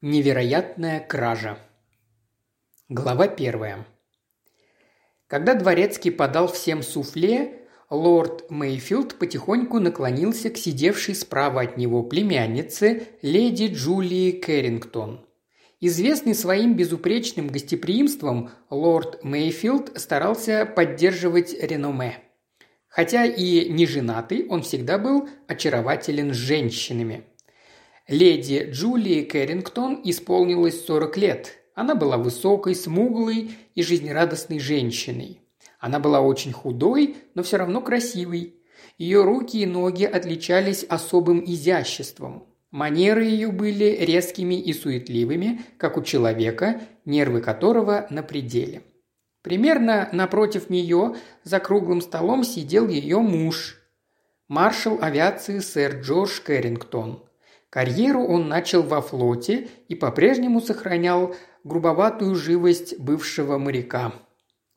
Невероятная кража. Глава первая. Когда дворецкий подал всем суфле, лорд Мейфилд потихоньку наклонился к сидевшей справа от него племяннице леди Джулии Кэррингтон. Известный своим безупречным гостеприимством, лорд Мейфилд старался поддерживать реноме. Хотя и не женатый, он всегда был очарователен с женщинами – Леди Джулии Кэррингтон исполнилось 40 лет. Она была высокой, смуглой и жизнерадостной женщиной. Она была очень худой, но все равно красивой. Ее руки и ноги отличались особым изяществом. Манеры ее были резкими и суетливыми, как у человека, нервы которого на пределе. Примерно напротив нее за круглым столом сидел ее муж, маршал авиации сэр Джордж Кэррингтон. Карьеру он начал во флоте и по-прежнему сохранял грубоватую живость бывшего моряка.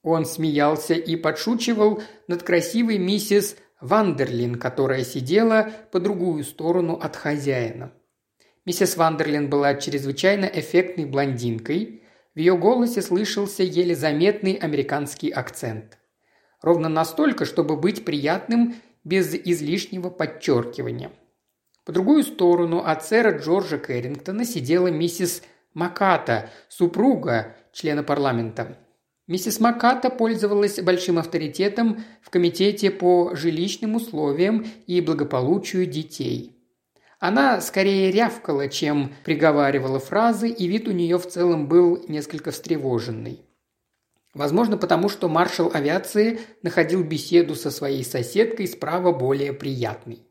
Он смеялся и подшучивал над красивой миссис Вандерлин, которая сидела по другую сторону от хозяина. Миссис Вандерлин была чрезвычайно эффектной блондинкой. В ее голосе слышался еле заметный американский акцент. Ровно настолько, чтобы быть приятным без излишнего подчеркивания. По другую сторону от сэра Джорджа Кэррингтона сидела миссис Маката, супруга члена парламента. Миссис Маката пользовалась большим авторитетом в комитете по жилищным условиям и благополучию детей. Она скорее рявкала, чем приговаривала фразы, и вид у нее в целом был несколько встревоженный. Возможно, потому что маршал авиации находил беседу со своей соседкой справа более приятной.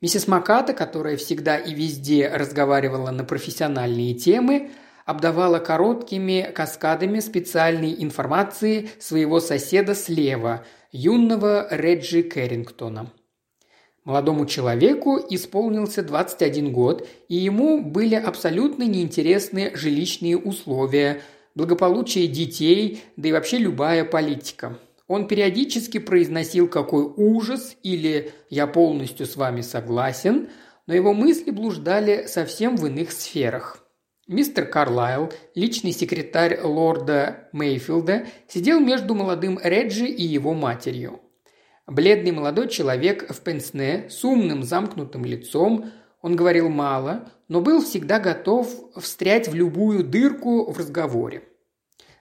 Миссис Маката, которая всегда и везде разговаривала на профессиональные темы, обдавала короткими каскадами специальной информации своего соседа слева, юного Реджи Кэррингтона. Молодому человеку исполнился 21 год, и ему были абсолютно неинтересны жилищные условия, благополучие детей, да и вообще любая политика. Он периодически произносил «какой ужас» или «я полностью с вами согласен», но его мысли блуждали совсем в иных сферах. Мистер Карлайл, личный секретарь лорда Мейфилда, сидел между молодым Реджи и его матерью. Бледный молодой человек в пенсне с умным замкнутым лицом, он говорил мало, но был всегда готов встрять в любую дырку в разговоре.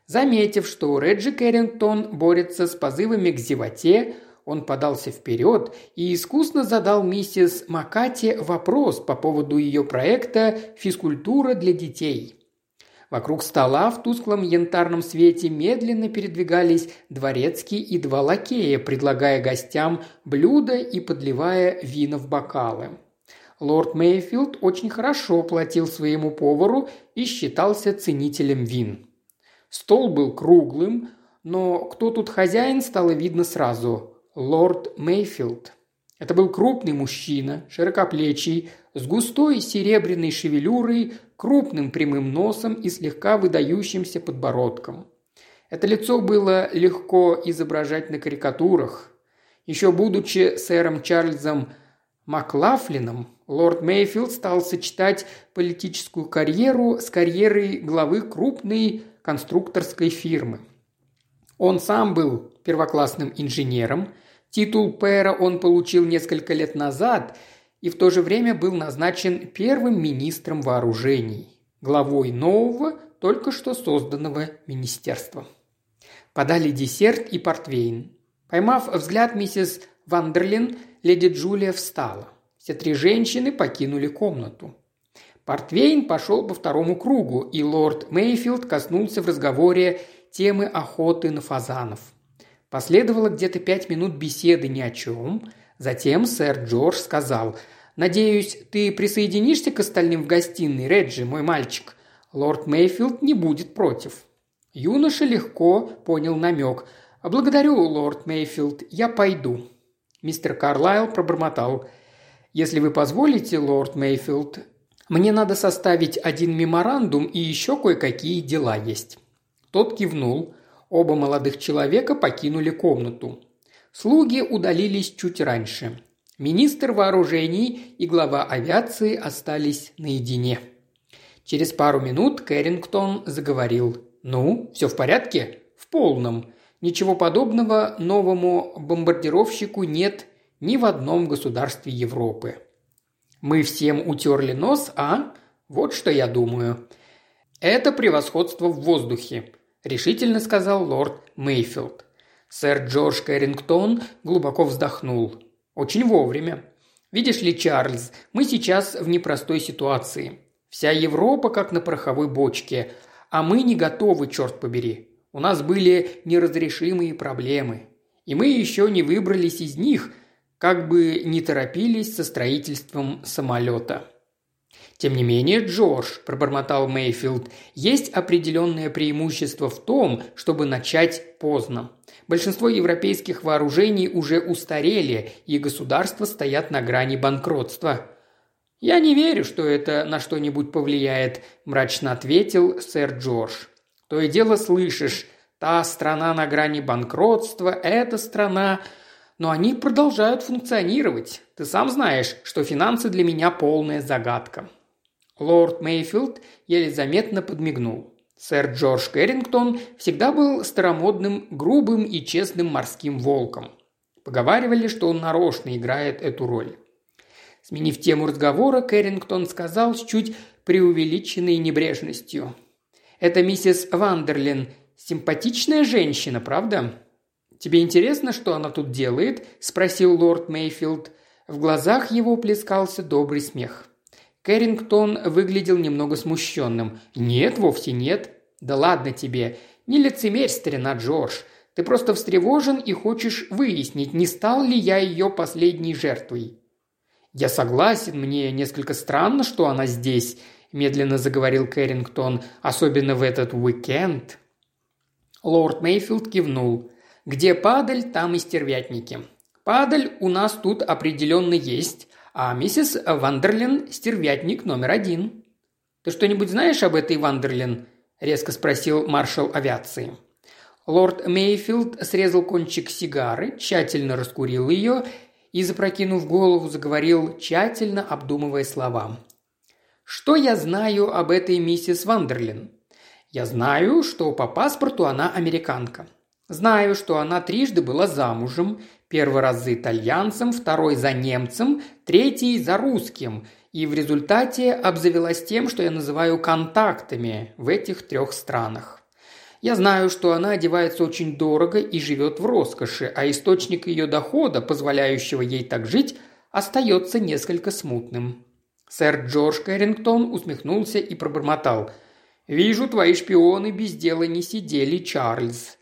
Заметив, что Реджи Кэррингтон борется с позывами к зевоте, он подался вперед и искусно задал миссис Макати вопрос по поводу ее проекта «Физкультура для детей». Вокруг стола в тусклом янтарном свете медленно передвигались дворецкий и два лакея, предлагая гостям блюда и подливая вина в бокалы. Лорд Мейфилд очень хорошо платил своему повару и считался ценителем вин. Стол был круглым, но кто тут хозяин, стало видно сразу. Лорд Мейфилд. Это был крупный мужчина, широкоплечий, с густой серебряной шевелюрой, крупным прямым носом и слегка выдающимся подбородком. Это лицо было легко изображать на карикатурах. Еще будучи сэром Чарльзом Маклафлином, лорд Мейфилд стал сочетать политическую карьеру с карьерой главы крупной конструкторской фирмы. Он сам был первоклассным инженером, титул пэра он получил несколько лет назад и в то же время был назначен первым министром вооружений, главой нового, только что созданного министерства. Подали десерт и портвейн. Поймав взгляд миссис Вандерлин, леди Джулия встала. Все три женщины покинули комнату. Портвейн пошел по второму кругу, и лорд Мейфилд коснулся в разговоре темы охоты на фазанов. Последовало где-то пять минут беседы ни о чем. Затем сэр Джордж сказал «Надеюсь, ты присоединишься к остальным в гостиной, Реджи, мой мальчик. Лорд Мейфилд не будет против». Юноша легко понял намек. «Благодарю, лорд Мейфилд, я пойду». Мистер Карлайл пробормотал. «Если вы позволите, лорд Мейфилд, мне надо составить один меморандум и еще кое-какие дела есть». Тот кивнул. Оба молодых человека покинули комнату. Слуги удалились чуть раньше. Министр вооружений и глава авиации остались наедине. Через пару минут Кэррингтон заговорил. «Ну, все в порядке?» «В полном. Ничего подобного новому бомбардировщику нет ни в одном государстве Европы». «Мы всем утерли нос, а? Вот что я думаю». «Это превосходство в воздухе», – решительно сказал лорд Мейфилд. Сэр Джордж Кэррингтон глубоко вздохнул. «Очень вовремя. Видишь ли, Чарльз, мы сейчас в непростой ситуации. Вся Европа как на пороховой бочке, а мы не готовы, черт побери. У нас были неразрешимые проблемы. И мы еще не выбрались из них, как бы не торопились со строительством самолета. «Тем не менее, Джордж», – пробормотал Мейфилд, – «есть определенное преимущество в том, чтобы начать поздно. Большинство европейских вооружений уже устарели, и государства стоят на грани банкротства. «Я не верю, что это на что-нибудь повлияет», – мрачно ответил сэр Джордж. «То и дело слышишь, та страна на грани банкротства, эта страна...» Но они продолжают функционировать. Ты сам знаешь, что финансы для меня полная загадка. Лорд Мейфилд еле заметно подмигнул. Сэр Джордж Кэррингтон всегда был старомодным, грубым и честным морским волком. Поговаривали, что он нарочно играет эту роль. Сменив тему разговора, Кэррингтон сказал с чуть преувеличенной небрежностью. «Это миссис Вандерлин. Симпатичная женщина, правда?» «Тебе интересно, что она тут делает?» – спросил лорд Мейфилд. В глазах его плескался добрый смех. Кэррингтон выглядел немного смущенным. «Нет, вовсе нет». «Да ладно тебе. Не лицемерь, старина Джордж. Ты просто встревожен и хочешь выяснить, не стал ли я ее последней жертвой. «Я согласен, мне несколько странно, что она здесь», – медленно заговорил Кэррингтон, – «особенно в этот уикенд». Лорд Мейфилд кивнул. «Где падаль, там и стервятники. Падаль у нас тут определенно есть, а миссис Вандерлин – стервятник номер один». «Ты что-нибудь знаешь об этой Вандерлин?» – резко спросил маршал авиации. Лорд Мейфилд срезал кончик сигары, тщательно раскурил ее и, запрокинув голову, заговорил, тщательно обдумывая слова. «Что я знаю об этой миссис Вандерлин? Я знаю, что по паспорту она американка. Знаю, что она трижды была замужем, первый раз за итальянцем, второй за немцем, третий за русским, и в результате обзавелась тем, что я называю контактами в этих трех странах. Я знаю, что она одевается очень дорого и живет в роскоши, а источник ее дохода, позволяющего ей так жить, остается несколько смутным. Сэр Джордж Кэррингтон усмехнулся и пробормотал. «Вижу, твои шпионы без дела не сидели, Чарльз.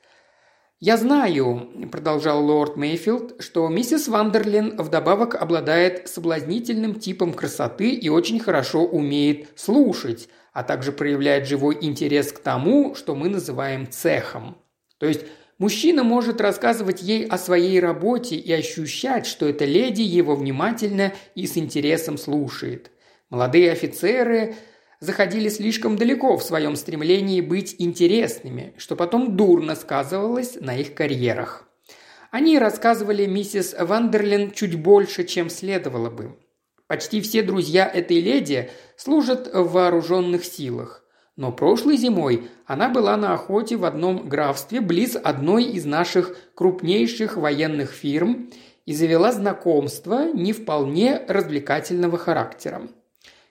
«Я знаю», – продолжал лорд Мейфилд, – «что миссис Вандерлин вдобавок обладает соблазнительным типом красоты и очень хорошо умеет слушать, а также проявляет живой интерес к тому, что мы называем цехом. То есть мужчина может рассказывать ей о своей работе и ощущать, что эта леди его внимательно и с интересом слушает. Молодые офицеры заходили слишком далеко в своем стремлении быть интересными, что потом дурно сказывалось на их карьерах. Они рассказывали миссис Вандерлин чуть больше, чем следовало бы. Почти все друзья этой леди служат в вооруженных силах. Но прошлой зимой она была на охоте в одном графстве близ одной из наших крупнейших военных фирм и завела знакомство не вполне развлекательного характера.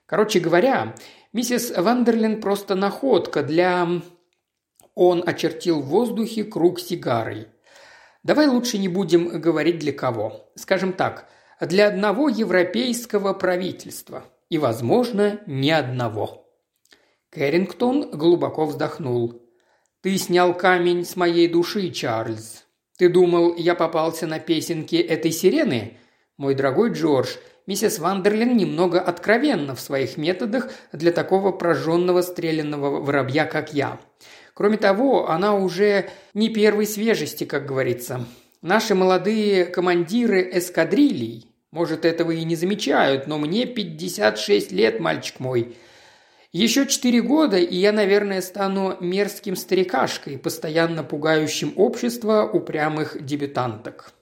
Короче говоря, миссис Вандерлин просто находка для... Он очертил в воздухе круг сигарой. Давай лучше не будем говорить для кого. Скажем так, для одного европейского правительства. И, возможно, ни одного. Кэррингтон глубоко вздохнул. «Ты снял камень с моей души, Чарльз. Ты думал, я попался на песенки этой сирены? Мой дорогой Джордж, миссис Вандерлин немного откровенна в своих методах для такого прожженного стрелянного воробья, как я. Кроме того, она уже не первой свежести, как говорится. Наши молодые командиры эскадрилий, может, этого и не замечают, но мне 56 лет, мальчик мой. Еще четыре года, и я, наверное, стану мерзким старикашкой, постоянно пугающим общество упрямых дебютанток.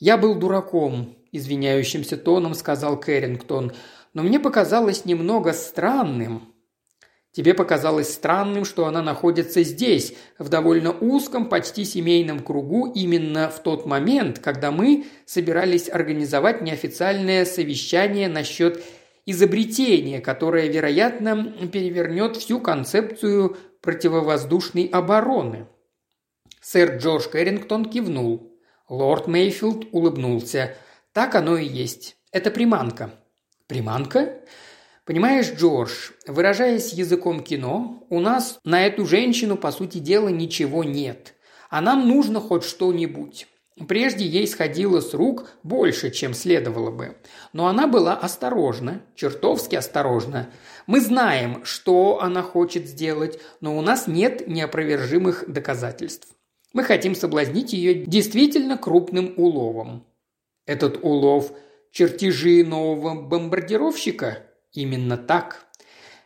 «Я был дураком», – извиняющимся тоном сказал Кэррингтон, – «но мне показалось немного странным». Тебе показалось странным, что она находится здесь, в довольно узком, почти семейном кругу, именно в тот момент, когда мы собирались организовать неофициальное совещание насчет изобретения, которое, вероятно, перевернет всю концепцию противовоздушной обороны. Сэр Джордж Кэррингтон кивнул. Лорд Мейфилд улыбнулся. «Так оно и есть. Это приманка». «Приманка?» Понимаешь, Джордж, выражаясь языком кино, у нас на эту женщину, по сути дела, ничего нет. А нам нужно хоть что-нибудь. Прежде ей сходило с рук больше, чем следовало бы. Но она была осторожна, чертовски осторожна. Мы знаем, что она хочет сделать, но у нас нет неопровержимых доказательств. Мы хотим соблазнить ее действительно крупным уловом. Этот улов – чертежи нового бомбардировщика? Именно так.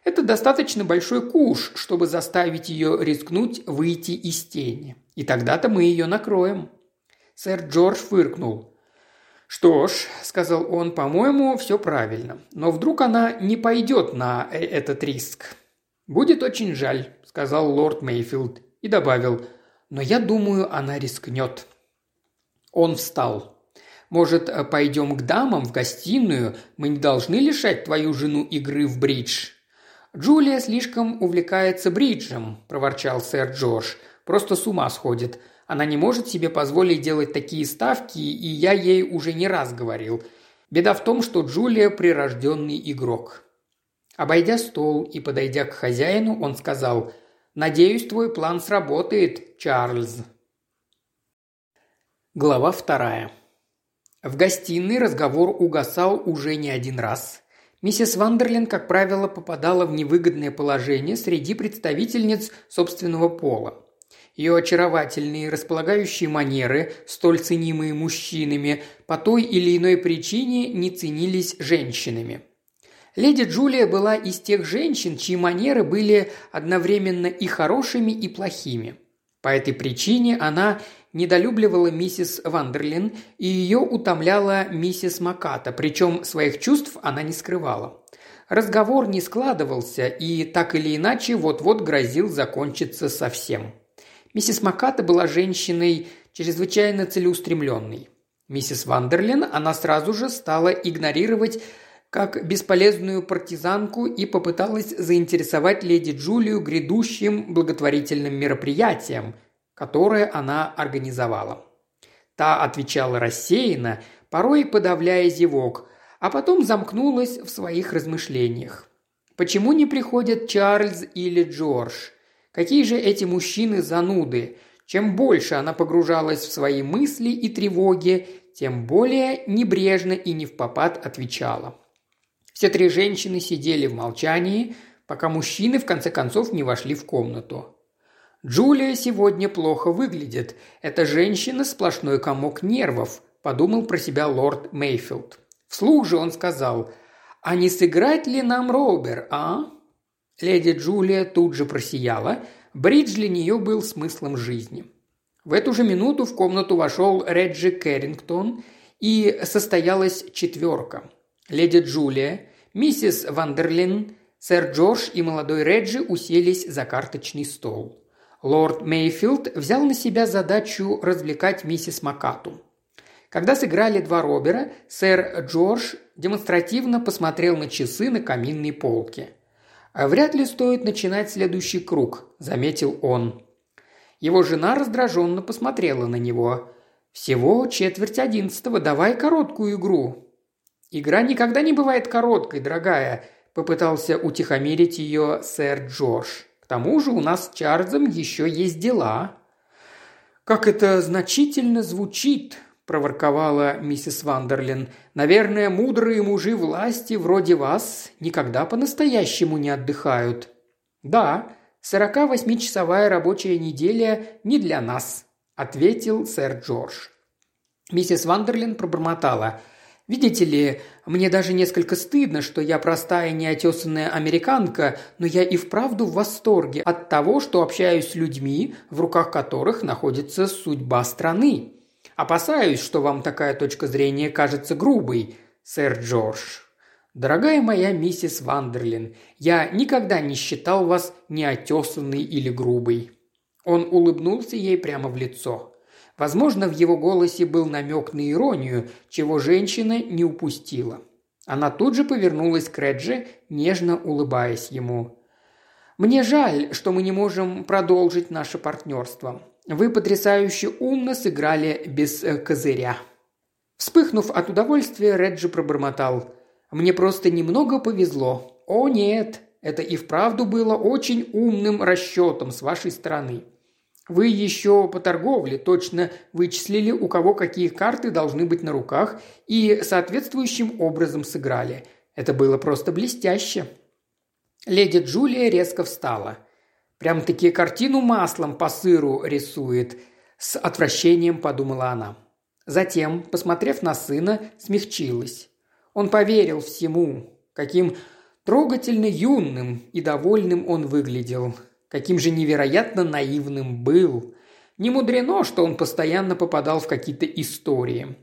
Это достаточно большой куш, чтобы заставить ее рискнуть выйти из тени. И тогда-то мы ее накроем. Сэр Джордж фыркнул. «Что ж», – сказал он, – «по-моему, все правильно. Но вдруг она не пойдет на э, этот риск?» «Будет очень жаль», – сказал лорд Мейфилд и добавил, «но я думаю, она рискнет». Он встал. Может, пойдем к дамам в гостиную? Мы не должны лишать твою жену игры в бридж». «Джулия слишком увлекается бриджем», – проворчал сэр Джордж. «Просто с ума сходит. Она не может себе позволить делать такие ставки, и я ей уже не раз говорил. Беда в том, что Джулия – прирожденный игрок». Обойдя стол и подойдя к хозяину, он сказал «Надеюсь, твой план сработает, Чарльз». Глава вторая. В гостиной разговор угасал уже не один раз. Миссис Вандерлин, как правило, попадала в невыгодное положение среди представительниц собственного пола. Ее очаровательные, располагающие манеры, столь ценимые мужчинами, по той или иной причине не ценились женщинами. Леди Джулия была из тех женщин, чьи манеры были одновременно и хорошими, и плохими. По этой причине она недолюбливала миссис Вандерлин, и ее утомляла миссис Маката, причем своих чувств она не скрывала. Разговор не складывался и так или иначе вот-вот грозил закончиться совсем. Миссис Маката была женщиной чрезвычайно целеустремленной. Миссис Вандерлин она сразу же стала игнорировать как бесполезную партизанку и попыталась заинтересовать леди Джулию грядущим благотворительным мероприятием – которое она организовала. Та отвечала рассеянно, порой подавляя зевок, а потом замкнулась в своих размышлениях. Почему не приходят Чарльз или Джордж? Какие же эти мужчины зануды? Чем больше она погружалась в свои мысли и тревоги, тем более небрежно и не в попад отвечала. Все три женщины сидели в молчании, пока мужчины в конце концов не вошли в комнату. «Джулия сегодня плохо выглядит. Эта женщина – сплошной комок нервов», – подумал про себя лорд Мейфилд. Вслух же он сказал, «А не сыграть ли нам Робер, а?» Леди Джулия тут же просияла. Бридж для нее был смыслом жизни. В эту же минуту в комнату вошел Реджи Кэррингтон, и состоялась четверка. Леди Джулия, миссис Вандерлин, сэр Джордж и молодой Реджи уселись за карточный стол. Лорд Мейфилд взял на себя задачу развлекать миссис Макату. Когда сыграли два Робера, сэр Джордж демонстративно посмотрел на часы на каминной полке. «А «Вряд ли стоит начинать следующий круг», – заметил он. Его жена раздраженно посмотрела на него. «Всего четверть одиннадцатого, давай короткую игру». «Игра никогда не бывает короткой, дорогая», – попытался утихомирить ее сэр Джордж тому же у нас с Чарльзом еще есть дела». «Как это значительно звучит», – проворковала миссис Вандерлин. «Наверное, мудрые мужи власти вроде вас никогда по-настоящему не отдыхают». «Да, сорока восьмичасовая рабочая неделя не для нас», – ответил сэр Джордж. Миссис Вандерлин пробормотала. Видите ли, мне даже несколько стыдно, что я простая неотесанная американка, но я и вправду в восторге от того, что общаюсь с людьми, в руках которых находится судьба страны. Опасаюсь, что вам такая точка зрения кажется грубой, сэр Джордж. «Дорогая моя миссис Вандерлин, я никогда не считал вас неотесанной или грубой». Он улыбнулся ей прямо в лицо. Возможно, в его голосе был намек на иронию, чего женщина не упустила. Она тут же повернулась к Реджи, нежно улыбаясь ему. «Мне жаль, что мы не можем продолжить наше партнерство. Вы потрясающе умно сыграли без э, козыря». Вспыхнув от удовольствия, Реджи пробормотал. «Мне просто немного повезло. О нет, это и вправду было очень умным расчетом с вашей стороны. Вы еще по торговле точно вычислили, у кого какие карты должны быть на руках, и соответствующим образом сыграли. Это было просто блестяще». Леди Джулия резко встала. «Прям-таки картину маслом по сыру рисует», – с отвращением подумала она. Затем, посмотрев на сына, смягчилась. Он поверил всему, каким трогательно юным и довольным он выглядел, каким же невероятно наивным был. Не мудрено, что он постоянно попадал в какие-то истории.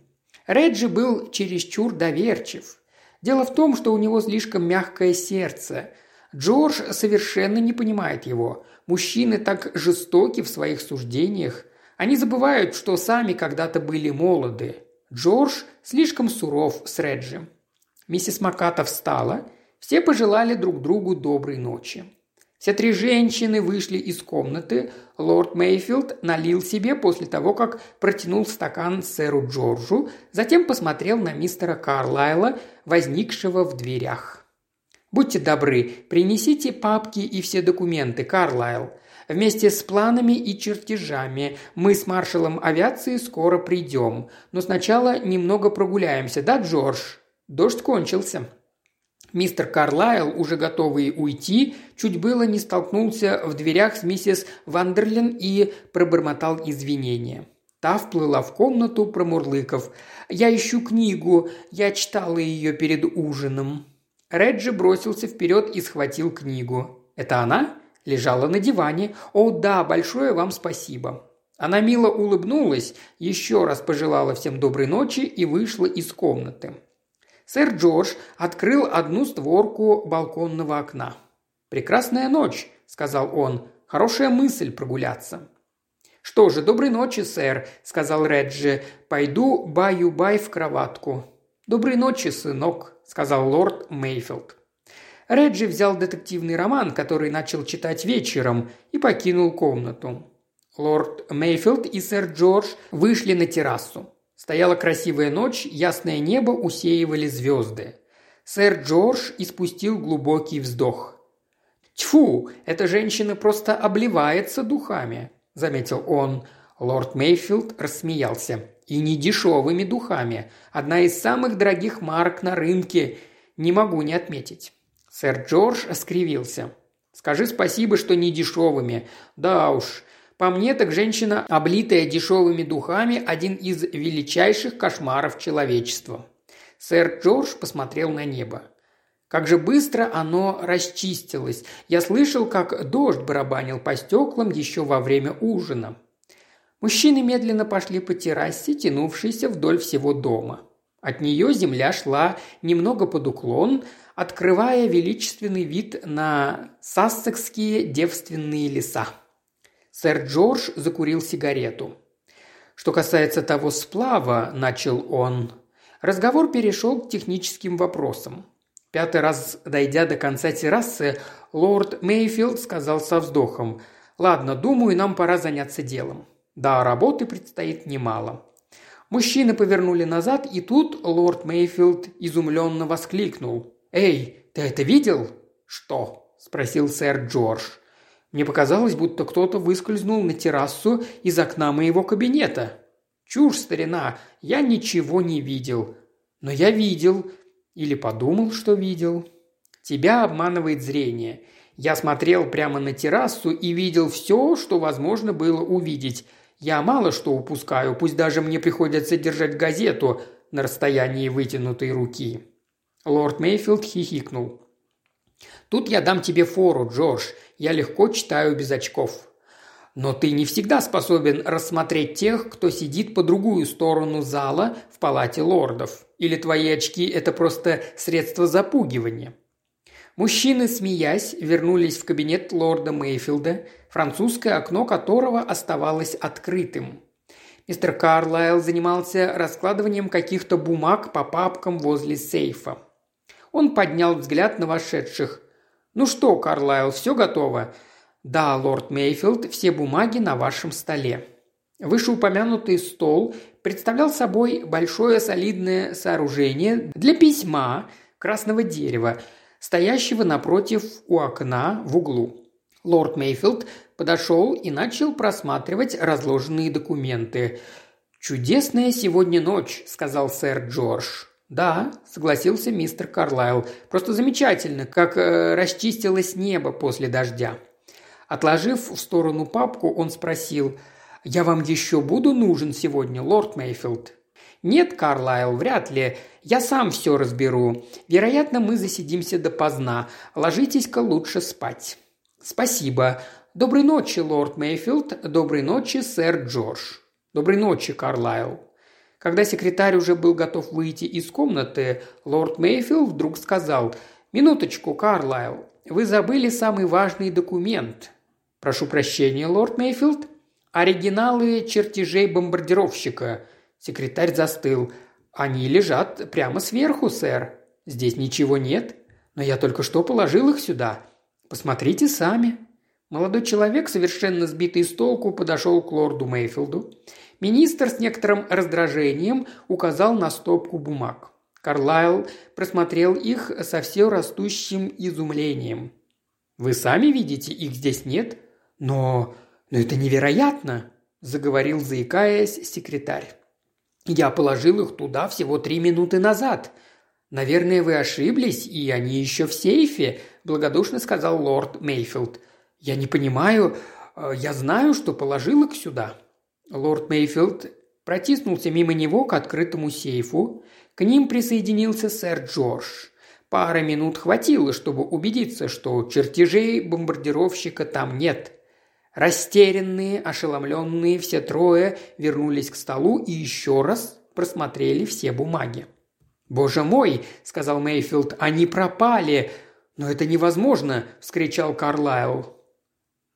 Реджи был чересчур доверчив. Дело в том, что у него слишком мягкое сердце. Джордж совершенно не понимает его. Мужчины так жестоки в своих суждениях. Они забывают, что сами когда-то были молоды. Джордж слишком суров с Реджи. Миссис Маката встала. Все пожелали друг другу доброй ночи. Все три женщины вышли из комнаты. Лорд Мейфилд налил себе после того, как протянул стакан сэру Джорджу, затем посмотрел на мистера Карлайла, возникшего в дверях. «Будьте добры, принесите папки и все документы, Карлайл. Вместе с планами и чертежами. Мы с маршалом авиации скоро придем. Но сначала немного прогуляемся, да, Джордж? Дождь кончился». Мистер Карлайл, уже готовый уйти, чуть было не столкнулся в дверях с миссис Вандерлин и пробормотал извинения. Та вплыла в комнату, промурлыков. «Я ищу книгу. Я читала ее перед ужином». Реджи бросился вперед и схватил книгу. «Это она?» Лежала на диване. «О, да, большое вам спасибо». Она мило улыбнулась, еще раз пожелала всем доброй ночи и вышла из комнаты. Сэр Джордж открыл одну створку балконного окна. «Прекрасная ночь», – сказал он. «Хорошая мысль прогуляться». «Что же, доброй ночи, сэр», – сказал Реджи. «Пойду баю-бай в кроватку». «Доброй ночи, сынок», – сказал лорд Мейфилд. Реджи взял детективный роман, который начал читать вечером, и покинул комнату. Лорд Мейфилд и сэр Джордж вышли на террасу. Стояла красивая ночь, ясное небо усеивали звезды. Сэр Джордж испустил глубокий вздох. «Тьфу, эта женщина просто обливается духами», – заметил он. Лорд Мейфилд рассмеялся. «И не дешевыми духами. Одна из самых дорогих марок на рынке. Не могу не отметить». Сэр Джордж скривился. «Скажи спасибо, что не дешевыми. Да уж, по мне, так женщина, облитая дешевыми духами, один из величайших кошмаров человечества. Сэр Джордж посмотрел на небо. Как же быстро оно расчистилось. Я слышал, как дождь барабанил по стеклам еще во время ужина. Мужчины медленно пошли по террасе, тянувшейся вдоль всего дома. От нее земля шла немного под уклон, открывая величественный вид на сассекские девственные леса. Сэр Джордж закурил сигарету. «Что касается того сплава», – начал он, – разговор перешел к техническим вопросам. Пятый раз, дойдя до конца террасы, лорд Мейфилд сказал со вздохом, «Ладно, думаю, нам пора заняться делом. Да, работы предстоит немало». Мужчины повернули назад, и тут лорд Мейфилд изумленно воскликнул. «Эй, ты это видел?» «Что?» – спросил сэр Джордж. Мне показалось, будто кто-то выскользнул на террасу из окна моего кабинета. Чушь, старина, я ничего не видел. Но я видел. Или подумал, что видел. Тебя обманывает зрение. Я смотрел прямо на террасу и видел все, что возможно было увидеть. Я мало что упускаю, пусть даже мне приходится держать газету на расстоянии вытянутой руки». Лорд Мейфилд хихикнул. «Тут я дам тебе фору, Джордж. Я легко читаю без очков. Но ты не всегда способен рассмотреть тех, кто сидит по другую сторону зала в палате лордов. Или твои очки – это просто средство запугивания. Мужчины, смеясь, вернулись в кабинет лорда Мейфилда, французское окно которого оставалось открытым. Мистер Карлайл занимался раскладыванием каких-то бумаг по папкам возле сейфа. Он поднял взгляд на вошедших. «Ну что, Карлайл, все готово?» «Да, лорд Мейфилд, все бумаги на вашем столе». Вышеупомянутый стол представлял собой большое солидное сооружение для письма красного дерева, стоящего напротив у окна в углу. Лорд Мейфилд подошел и начал просматривать разложенные документы. «Чудесная сегодня ночь», — сказал сэр Джордж. «Да», — согласился мистер Карлайл. «Просто замечательно, как э, расчистилось небо после дождя». Отложив в сторону папку, он спросил, «Я вам еще буду нужен сегодня, лорд Мейфилд?» «Нет, Карлайл, вряд ли. Я сам все разберу. Вероятно, мы засидимся допоздна. Ложитесь-ка лучше спать». «Спасибо. Доброй ночи, лорд Мейфилд. Доброй ночи, сэр Джордж. Доброй ночи, Карлайл». Когда секретарь уже был готов выйти из комнаты, лорд Мейфилд вдруг сказал «Минуточку, Карлайл, вы забыли самый важный документ. «Прошу прощения, лорд Мейфилд». «Оригиналы чертежей бомбардировщика». Секретарь застыл. «Они лежат прямо сверху, сэр. Здесь ничего нет. Но я только что положил их сюда. Посмотрите сами». Молодой человек, совершенно сбитый с толку, подошел к лорду Мейфилду. Министр с некоторым раздражением указал на стопку бумаг. Карлайл просмотрел их со все растущим изумлением. «Вы сами видите, их здесь нет?» «Но... но это невероятно!» – заговорил, заикаясь, секретарь. «Я положил их туда всего три минуты назад. Наверное, вы ошиблись, и они еще в сейфе», – благодушно сказал лорд Мейфилд. «Я не понимаю. Э, я знаю, что положил их сюда». Лорд Мейфилд протиснулся мимо него к открытому сейфу. К ним присоединился сэр Джордж. Пара минут хватило, чтобы убедиться, что чертежей бомбардировщика там нет – Растерянные, ошеломленные, все трое вернулись к столу и еще раз просмотрели все бумаги. «Боже мой!» – сказал Мейфилд. «Они пропали!» «Но это невозможно!» – вскричал Карлайл.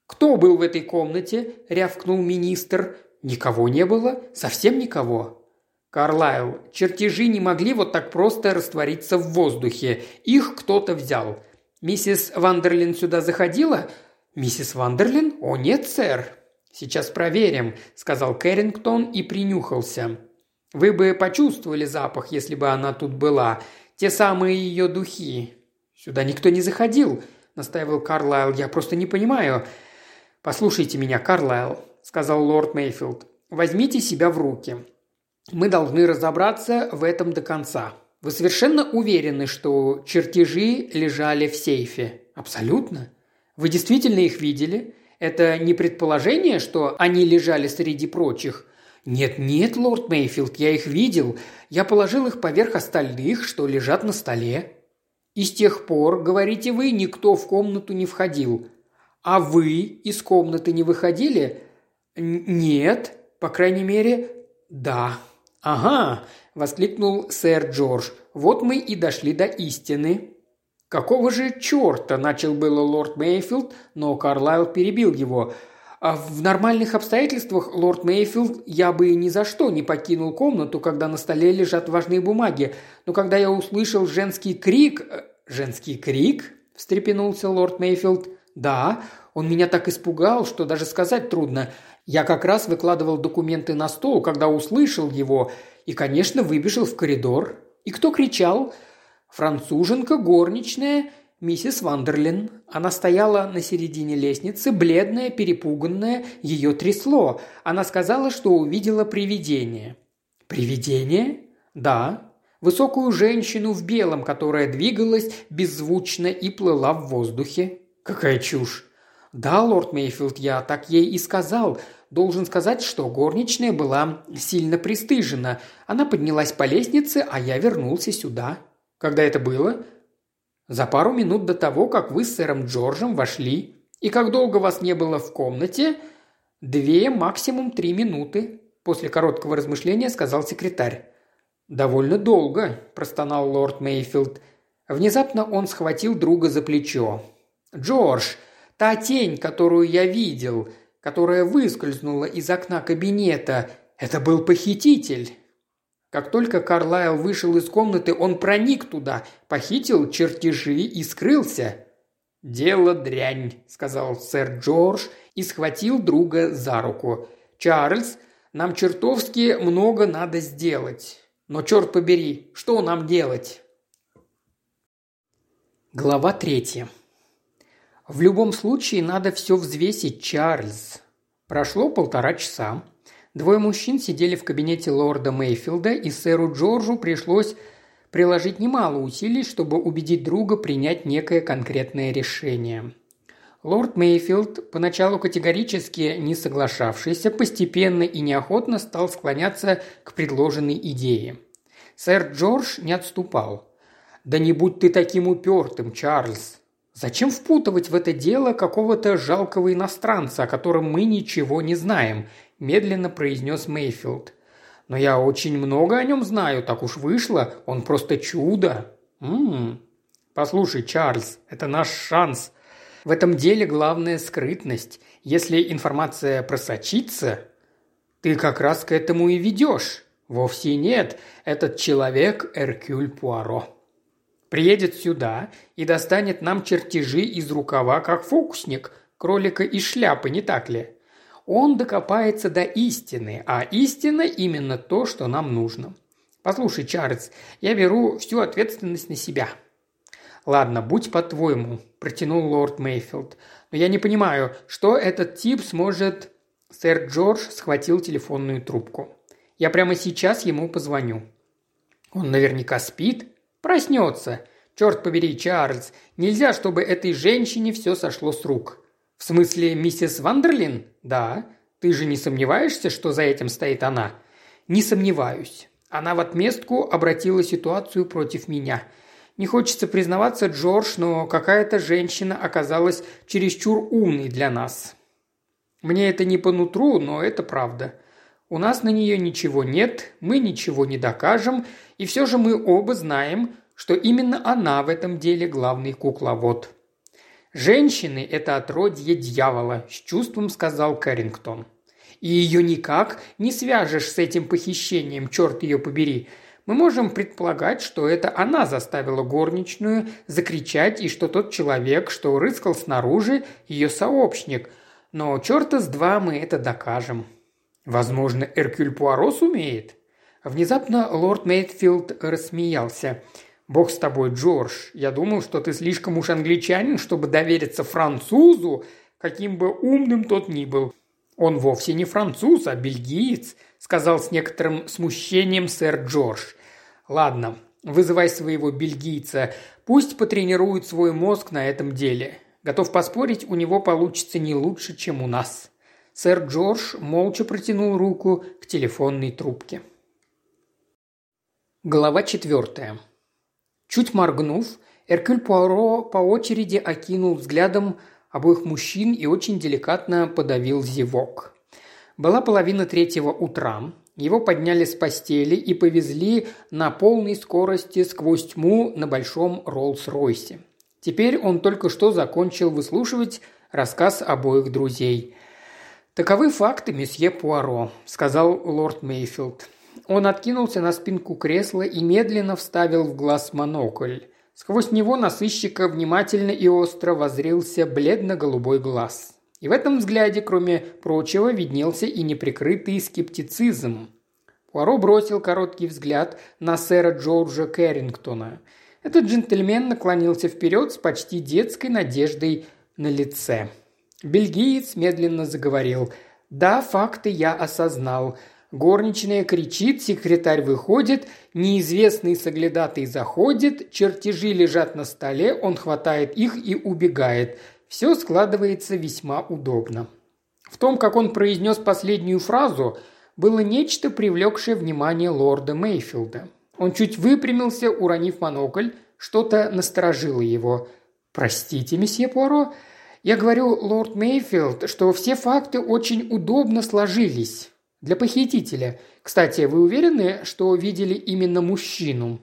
«Кто был в этой комнате?» – рявкнул министр. «Никого не было? Совсем никого?» «Карлайл, чертежи не могли вот так просто раствориться в воздухе. Их кто-то взял. Миссис Вандерлин сюда заходила?» «Миссис Вандерлин? О, нет, сэр!» «Сейчас проверим», – сказал Кэррингтон и принюхался. «Вы бы почувствовали запах, если бы она тут была. Те самые ее духи». «Сюда никто не заходил», – настаивал Карлайл. «Я просто не понимаю». «Послушайте меня, Карлайл», – сказал лорд Мейфилд. «Возьмите себя в руки. Мы должны разобраться в этом до конца. Вы совершенно уверены, что чертежи лежали в сейфе?» «Абсолютно», вы действительно их видели? Это не предположение, что они лежали среди прочих? Нет-нет, лорд Мейфилд, я их видел. Я положил их поверх остальных, что лежат на столе. И с тех пор, говорите вы, никто в комнату не входил. А вы из комнаты не выходили? Нет, по крайней мере, да. Ага, воскликнул сэр Джордж. Вот мы и дошли до истины. «Какого же черта?» – начал было лорд Мейфилд, но Карлайл перебил его. А в нормальных обстоятельствах, лорд Мейфилд, я бы ни за что не покинул комнату, когда на столе лежат важные бумаги. Но когда я услышал женский крик... Э, «Женский крик?» – встрепенулся лорд Мейфилд. «Да, он меня так испугал, что даже сказать трудно. Я как раз выкладывал документы на стол, когда услышал его, и, конечно, выбежал в коридор. И кто кричал?» Француженка горничная миссис Вандерлин. Она стояла на середине лестницы, бледная, перепуганная, ее трясло. Она сказала, что увидела привидение. «Привидение?» «Да», высокую женщину в белом, которая двигалась беззвучно и плыла в воздухе. Какая чушь! Да, лорд Мейфилд, я так ей и сказал. Должен сказать, что горничная была сильно пристыжена. Она поднялась по лестнице, а я вернулся сюда. Когда это было? За пару минут до того, как вы с сэром Джорджем вошли. И как долго вас не было в комнате? «Две, максимум три минуты», – после короткого размышления сказал секретарь. «Довольно долго», – простонал лорд Мейфилд. Внезапно он схватил друга за плечо. «Джордж, та тень, которую я видел, которая выскользнула из окна кабинета, это был похититель». Как только Карлайл вышел из комнаты, он проник туда, похитил чертежи и скрылся. «Дело дрянь», – сказал сэр Джордж и схватил друга за руку. «Чарльз, нам чертовски много надо сделать. Но черт побери, что нам делать?» Глава третья. В любом случае надо все взвесить, Чарльз. Прошло полтора часа. Двое мужчин сидели в кабинете лорда Мейфилда, и сэру Джорджу пришлось приложить немало усилий, чтобы убедить друга принять некое конкретное решение. Лорд Мейфилд, поначалу категорически не соглашавшийся, постепенно и неохотно стал склоняться к предложенной идее. Сэр Джордж не отступал. «Да не будь ты таким упертым, Чарльз. Зачем впутывать в это дело какого-то жалкого иностранца, о котором мы ничего не знаем?» – медленно произнес Мейфилд. «Но я очень много о нем знаю, так уж вышло, он просто чудо!» «М-м-м. Послушай, Чарльз, это наш шанс. В этом деле главная скрытность. Если информация просочится, ты как раз к этому и ведешь. Вовсе нет, этот человек Эркюль Пуаро» приедет сюда и достанет нам чертежи из рукава, как фокусник, кролика из шляпы, не так ли? Он докопается до истины, а истина именно то, что нам нужно. Послушай, Чарльз, я беру всю ответственность на себя. Ладно, будь по-твоему, протянул лорд Мейфилд. Но я не понимаю, что этот тип сможет... Сэр Джордж схватил телефонную трубку. Я прямо сейчас ему позвоню. Он наверняка спит, Проснется. Черт побери, Чарльз, нельзя, чтобы этой женщине все сошло с рук. В смысле, миссис Вандерлин? Да. Ты же не сомневаешься, что за этим стоит она? Не сомневаюсь. Она в отместку обратила ситуацию против меня. Не хочется признаваться, Джордж, но какая-то женщина оказалась чересчур умной для нас. Мне это не по нутру, но это правда. У нас на нее ничего нет, мы ничего не докажем, и все же мы оба знаем, что именно она в этом деле главный кукловод. «Женщины – это отродье дьявола», – с чувством сказал Кэррингтон. «И ее никак не свяжешь с этим похищением, черт ее побери. Мы можем предполагать, что это она заставила горничную закричать, и что тот человек, что рыскал снаружи, ее сообщник. Но черта с два мы это докажем. Возможно, Эркюль Пуаро сумеет?» Внезапно лорд Мейтфилд рассмеялся. «Бог с тобой, Джордж. Я думал, что ты слишком уж англичанин, чтобы довериться французу, каким бы умным тот ни был. Он вовсе не француз, а бельгиец», – сказал с некоторым смущением сэр Джордж. «Ладно, вызывай своего бельгийца. Пусть потренирует свой мозг на этом деле. Готов поспорить, у него получится не лучше, чем у нас». Сэр Джордж молча протянул руку к телефонной трубке. Глава четвертая. Чуть моргнув, Эркюль Пуаро по очереди окинул взглядом обоих мужчин и очень деликатно подавил зевок. Была половина третьего утра. Его подняли с постели и повезли на полной скорости сквозь тьму на большом Роллс-Ройсе. Теперь он только что закончил выслушивать рассказ обоих друзей. «Таковы факты, месье Пуаро», – сказал лорд Мейфилд. Он откинулся на спинку кресла и медленно вставил в глаз монокль. Сквозь него на сыщика внимательно и остро возрился бледно-голубой глаз. И в этом взгляде, кроме прочего, виднелся и неприкрытый скептицизм. Пуаро бросил короткий взгляд на сэра Джорджа Кэррингтона. Этот джентльмен наклонился вперед с почти детской надеждой на лице. Бельгиец медленно заговорил. «Да, факты я осознал. Горничная кричит, секретарь выходит, неизвестный соглядатый заходит, чертежи лежат на столе, он хватает их и убегает. Все складывается весьма удобно. В том, как он произнес последнюю фразу, было нечто, привлекшее внимание лорда Мейфилда. Он чуть выпрямился, уронив монокль, что-то насторожило его. «Простите, месье Пуаро, Я говорю, лорд Мейфилд, что все факты очень удобно сложились для похитителя. Кстати, вы уверены, что видели именно мужчину?»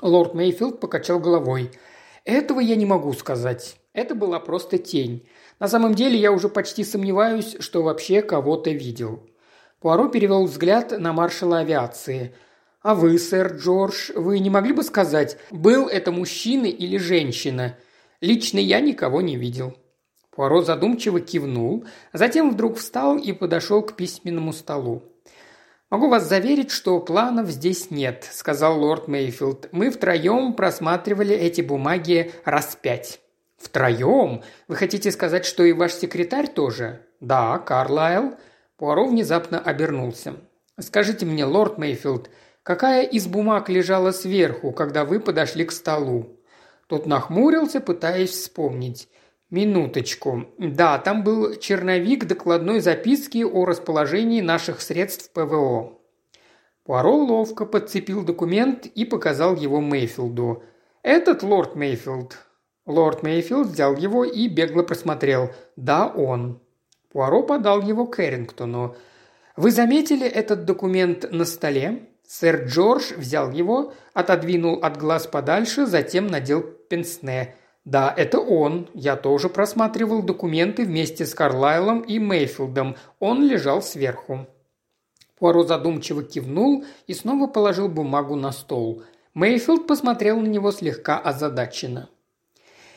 Лорд Мейфилд покачал головой. «Этого я не могу сказать. Это была просто тень. На самом деле я уже почти сомневаюсь, что вообще кого-то видел». Пуаро перевел взгляд на маршала авиации. «А вы, сэр Джордж, вы не могли бы сказать, был это мужчина или женщина? Лично я никого не видел». Пуаро задумчиво кивнул, затем вдруг встал и подошел к письменному столу. «Могу вас заверить, что планов здесь нет», – сказал лорд Мейфилд. «Мы втроем просматривали эти бумаги раз пять». «Втроем? Вы хотите сказать, что и ваш секретарь тоже?» «Да, Карлайл». Пуаро внезапно обернулся. «Скажите мне, лорд Мейфилд, какая из бумаг лежала сверху, когда вы подошли к столу?» Тот нахмурился, пытаясь вспомнить. Минуточку. Да, там был черновик докладной записки о расположении наших средств ПВО. Пуаро ловко подцепил документ и показал его Мейфилду. «Этот лорд Мейфилд». Лорд Мейфилд взял его и бегло просмотрел. «Да, он». Пуаро подал его Кэррингтону. «Вы заметили этот документ на столе?» Сэр Джордж взял его, отодвинул от глаз подальше, затем надел пенсне – «Да, это он. Я тоже просматривал документы вместе с Карлайлом и Мейфилдом. Он лежал сверху». Пуаро задумчиво кивнул и снова положил бумагу на стол. Мейфилд посмотрел на него слегка озадаченно.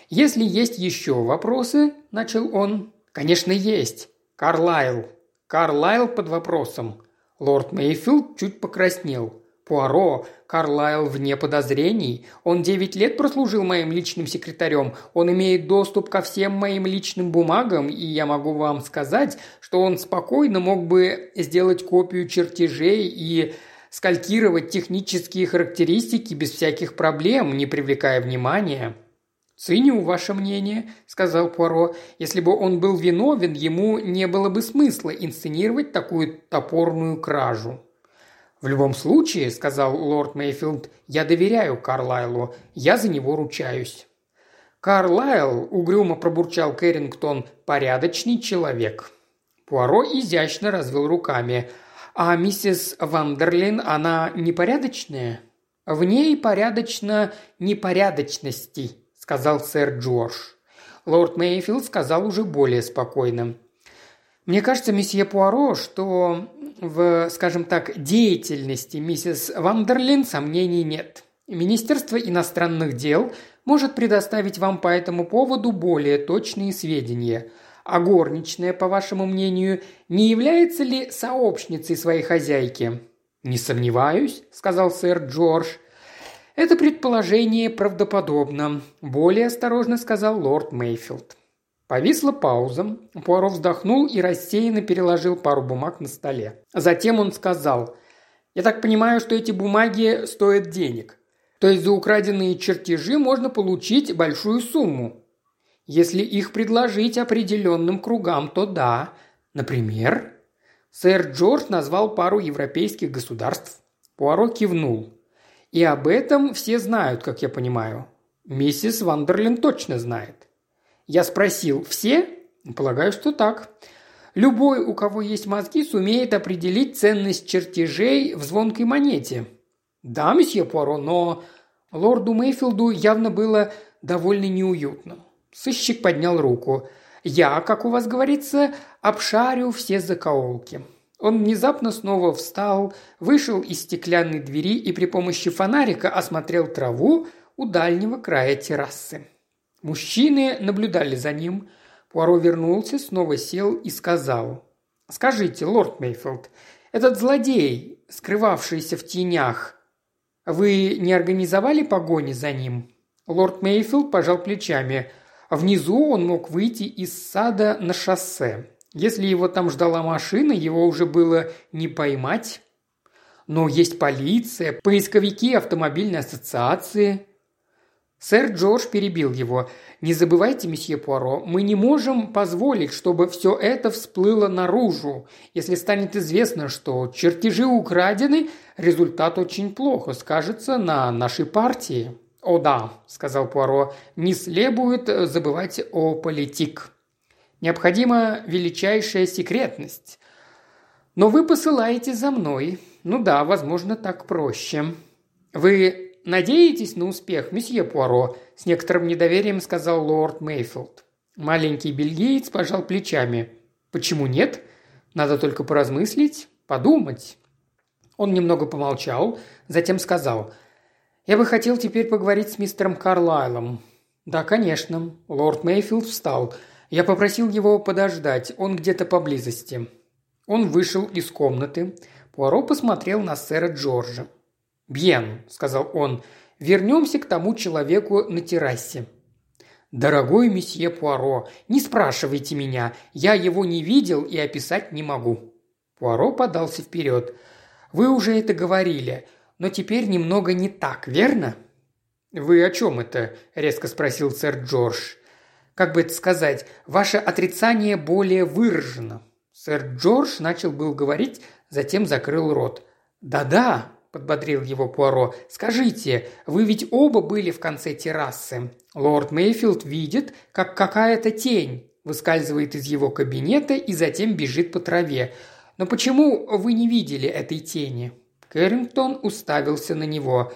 «Если есть еще вопросы», – начал он. «Конечно, есть. Карлайл. Карлайл под вопросом». Лорд Мейфилд чуть покраснел. Пуаро, Карлайл вне подозрений. Он девять лет прослужил моим личным секретарем. Он имеет доступ ко всем моим личным бумагам, и я могу вам сказать, что он спокойно мог бы сделать копию чертежей и скалькировать технические характеристики без всяких проблем, не привлекая внимания. «Ценю ваше мнение», – сказал Пуаро. «Если бы он был виновен, ему не было бы смысла инсценировать такую топорную кражу». «В любом случае», – сказал лорд Мейфилд, – «я доверяю Карлайлу. Я за него ручаюсь». «Карлайл», – угрюмо пробурчал Кэррингтон, – «порядочный человек». Пуаро изящно развел руками. «А миссис Вандерлин, она непорядочная?» «В ней порядочно непорядочности», – сказал сэр Джордж. Лорд Мейфилд сказал уже более спокойно. «Мне кажется, месье Пуаро, что в, скажем так, деятельности миссис Вандерлин сомнений нет. Министерство иностранных дел может предоставить вам по этому поводу более точные сведения. А горничная, по вашему мнению, не является ли сообщницей своей хозяйки? «Не сомневаюсь», – сказал сэр Джордж. «Это предположение правдоподобно», – более осторожно сказал лорд Мейфилд. Повисла пауза. Пуаро вздохнул и рассеянно переложил пару бумаг на столе. Затем он сказал, «Я так понимаю, что эти бумаги стоят денег. То есть за украденные чертежи можно получить большую сумму. Если их предложить определенным кругам, то да. Например, сэр Джордж назвал пару европейских государств. Пуаро кивнул. И об этом все знают, как я понимаю. Миссис Вандерлин точно знает. Я спросил, все? Полагаю, что так. Любой, у кого есть мозги, сумеет определить ценность чертежей в звонкой монете. Да, месье Пуаро, но лорду Мейфилду явно было довольно неуютно. Сыщик поднял руку. «Я, как у вас говорится, обшарю все закоулки». Он внезапно снова встал, вышел из стеклянной двери и при помощи фонарика осмотрел траву у дальнего края террасы. Мужчины наблюдали за ним. Пуаро вернулся, снова сел и сказал. «Скажите, лорд Мейфилд, этот злодей, скрывавшийся в тенях, вы не организовали погони за ним?» Лорд Мейфилд пожал плечами. Внизу он мог выйти из сада на шоссе. Если его там ждала машина, его уже было не поймать. Но есть полиция, поисковики автомобильной ассоциации. Сэр Джордж перебил его. «Не забывайте, месье Пуаро, мы не можем позволить, чтобы все это всплыло наружу. Если станет известно, что чертежи украдены, результат очень плохо скажется на нашей партии». «О да», – сказал Пуаро, – «не следует забывать о политик». Необходима величайшая секретность. Но вы посылаете за мной. Ну да, возможно, так проще. Вы надеетесь на успех, месье Пуаро?» – с некоторым недоверием сказал лорд Мейфилд. Маленький бельгиец пожал плечами. «Почему нет? Надо только поразмыслить, подумать». Он немного помолчал, затем сказал. «Я бы хотел теперь поговорить с мистером Карлайлом». «Да, конечно». Лорд Мейфилд встал. Я попросил его подождать, он где-то поблизости. Он вышел из комнаты. Пуаро посмотрел на сэра Джорджа. «Бьен», – сказал он, – «вернемся к тому человеку на террасе». «Дорогой месье Пуаро, не спрашивайте меня, я его не видел и описать не могу». Пуаро подался вперед. «Вы уже это говорили, но теперь немного не так, верно?» «Вы о чем это?» – резко спросил сэр Джордж. «Как бы это сказать, ваше отрицание более выражено». Сэр Джордж начал был говорить, затем закрыл рот. «Да-да», – подбодрил его Пуаро. «Скажите, вы ведь оба были в конце террасы. Лорд Мейфилд видит, как какая-то тень выскальзывает из его кабинета и затем бежит по траве. Но почему вы не видели этой тени?» Кэррингтон уставился на него.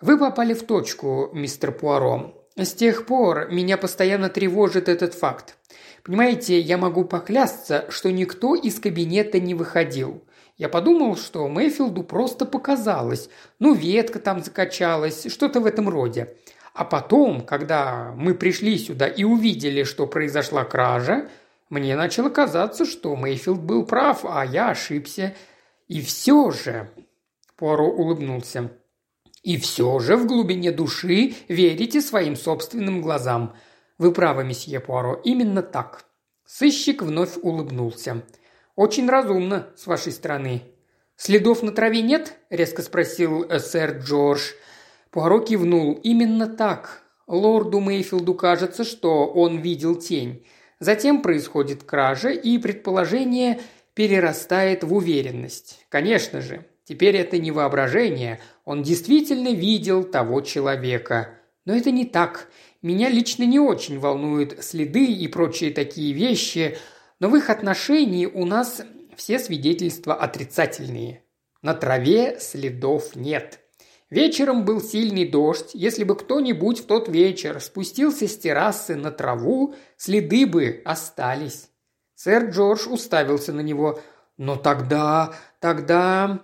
«Вы попали в точку, мистер Пуаро. С тех пор меня постоянно тревожит этот факт. Понимаете, я могу поклясться, что никто из кабинета не выходил. Я подумал, что Мэйфилду просто показалось. Ну, ветка там закачалась, что-то в этом роде. А потом, когда мы пришли сюда и увидели, что произошла кража, мне начало казаться, что Мейфилд был прав, а я ошибся. И все же...» Пуаро улыбнулся. «И все же в глубине души верите своим собственным глазам. Вы правы, месье Пуаро, именно так». Сыщик вновь улыбнулся. «Очень разумно с вашей стороны». «Следов на траве нет?» – резко спросил э, сэр Джордж. Пуаро кивнул. «Именно так. Лорду Мейфилду кажется, что он видел тень. Затем происходит кража, и предположение перерастает в уверенность. Конечно же, теперь это не воображение. Он действительно видел того человека. Но это не так. Меня лично не очень волнуют следы и прочие такие вещи – но в их отношении у нас все свидетельства отрицательные. На траве следов нет. Вечером был сильный дождь. Если бы кто-нибудь в тот вечер спустился с террасы на траву, следы бы остались. Сэр Джордж уставился на него. «Но тогда... тогда...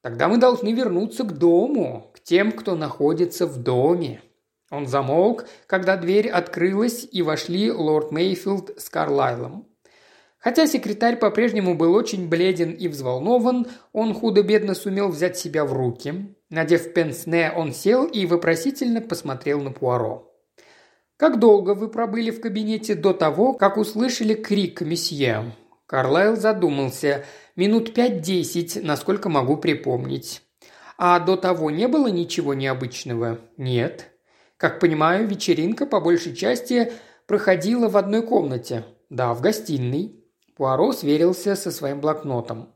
тогда мы должны вернуться к дому, к тем, кто находится в доме». Он замолк, когда дверь открылась, и вошли лорд Мейфилд с Карлайлом. Хотя секретарь по-прежнему был очень бледен и взволнован, он худо-бедно сумел взять себя в руки. Надев пенсне, он сел и вопросительно посмотрел на Пуаро. «Как долго вы пробыли в кабинете до того, как услышали крик месье?» Карлайл задумался. «Минут пять-десять, насколько могу припомнить». «А до того не было ничего необычного?» «Нет». «Как понимаю, вечеринка по большей части проходила в одной комнате?» «Да, в гостиной». Пуаро сверился со своим блокнотом.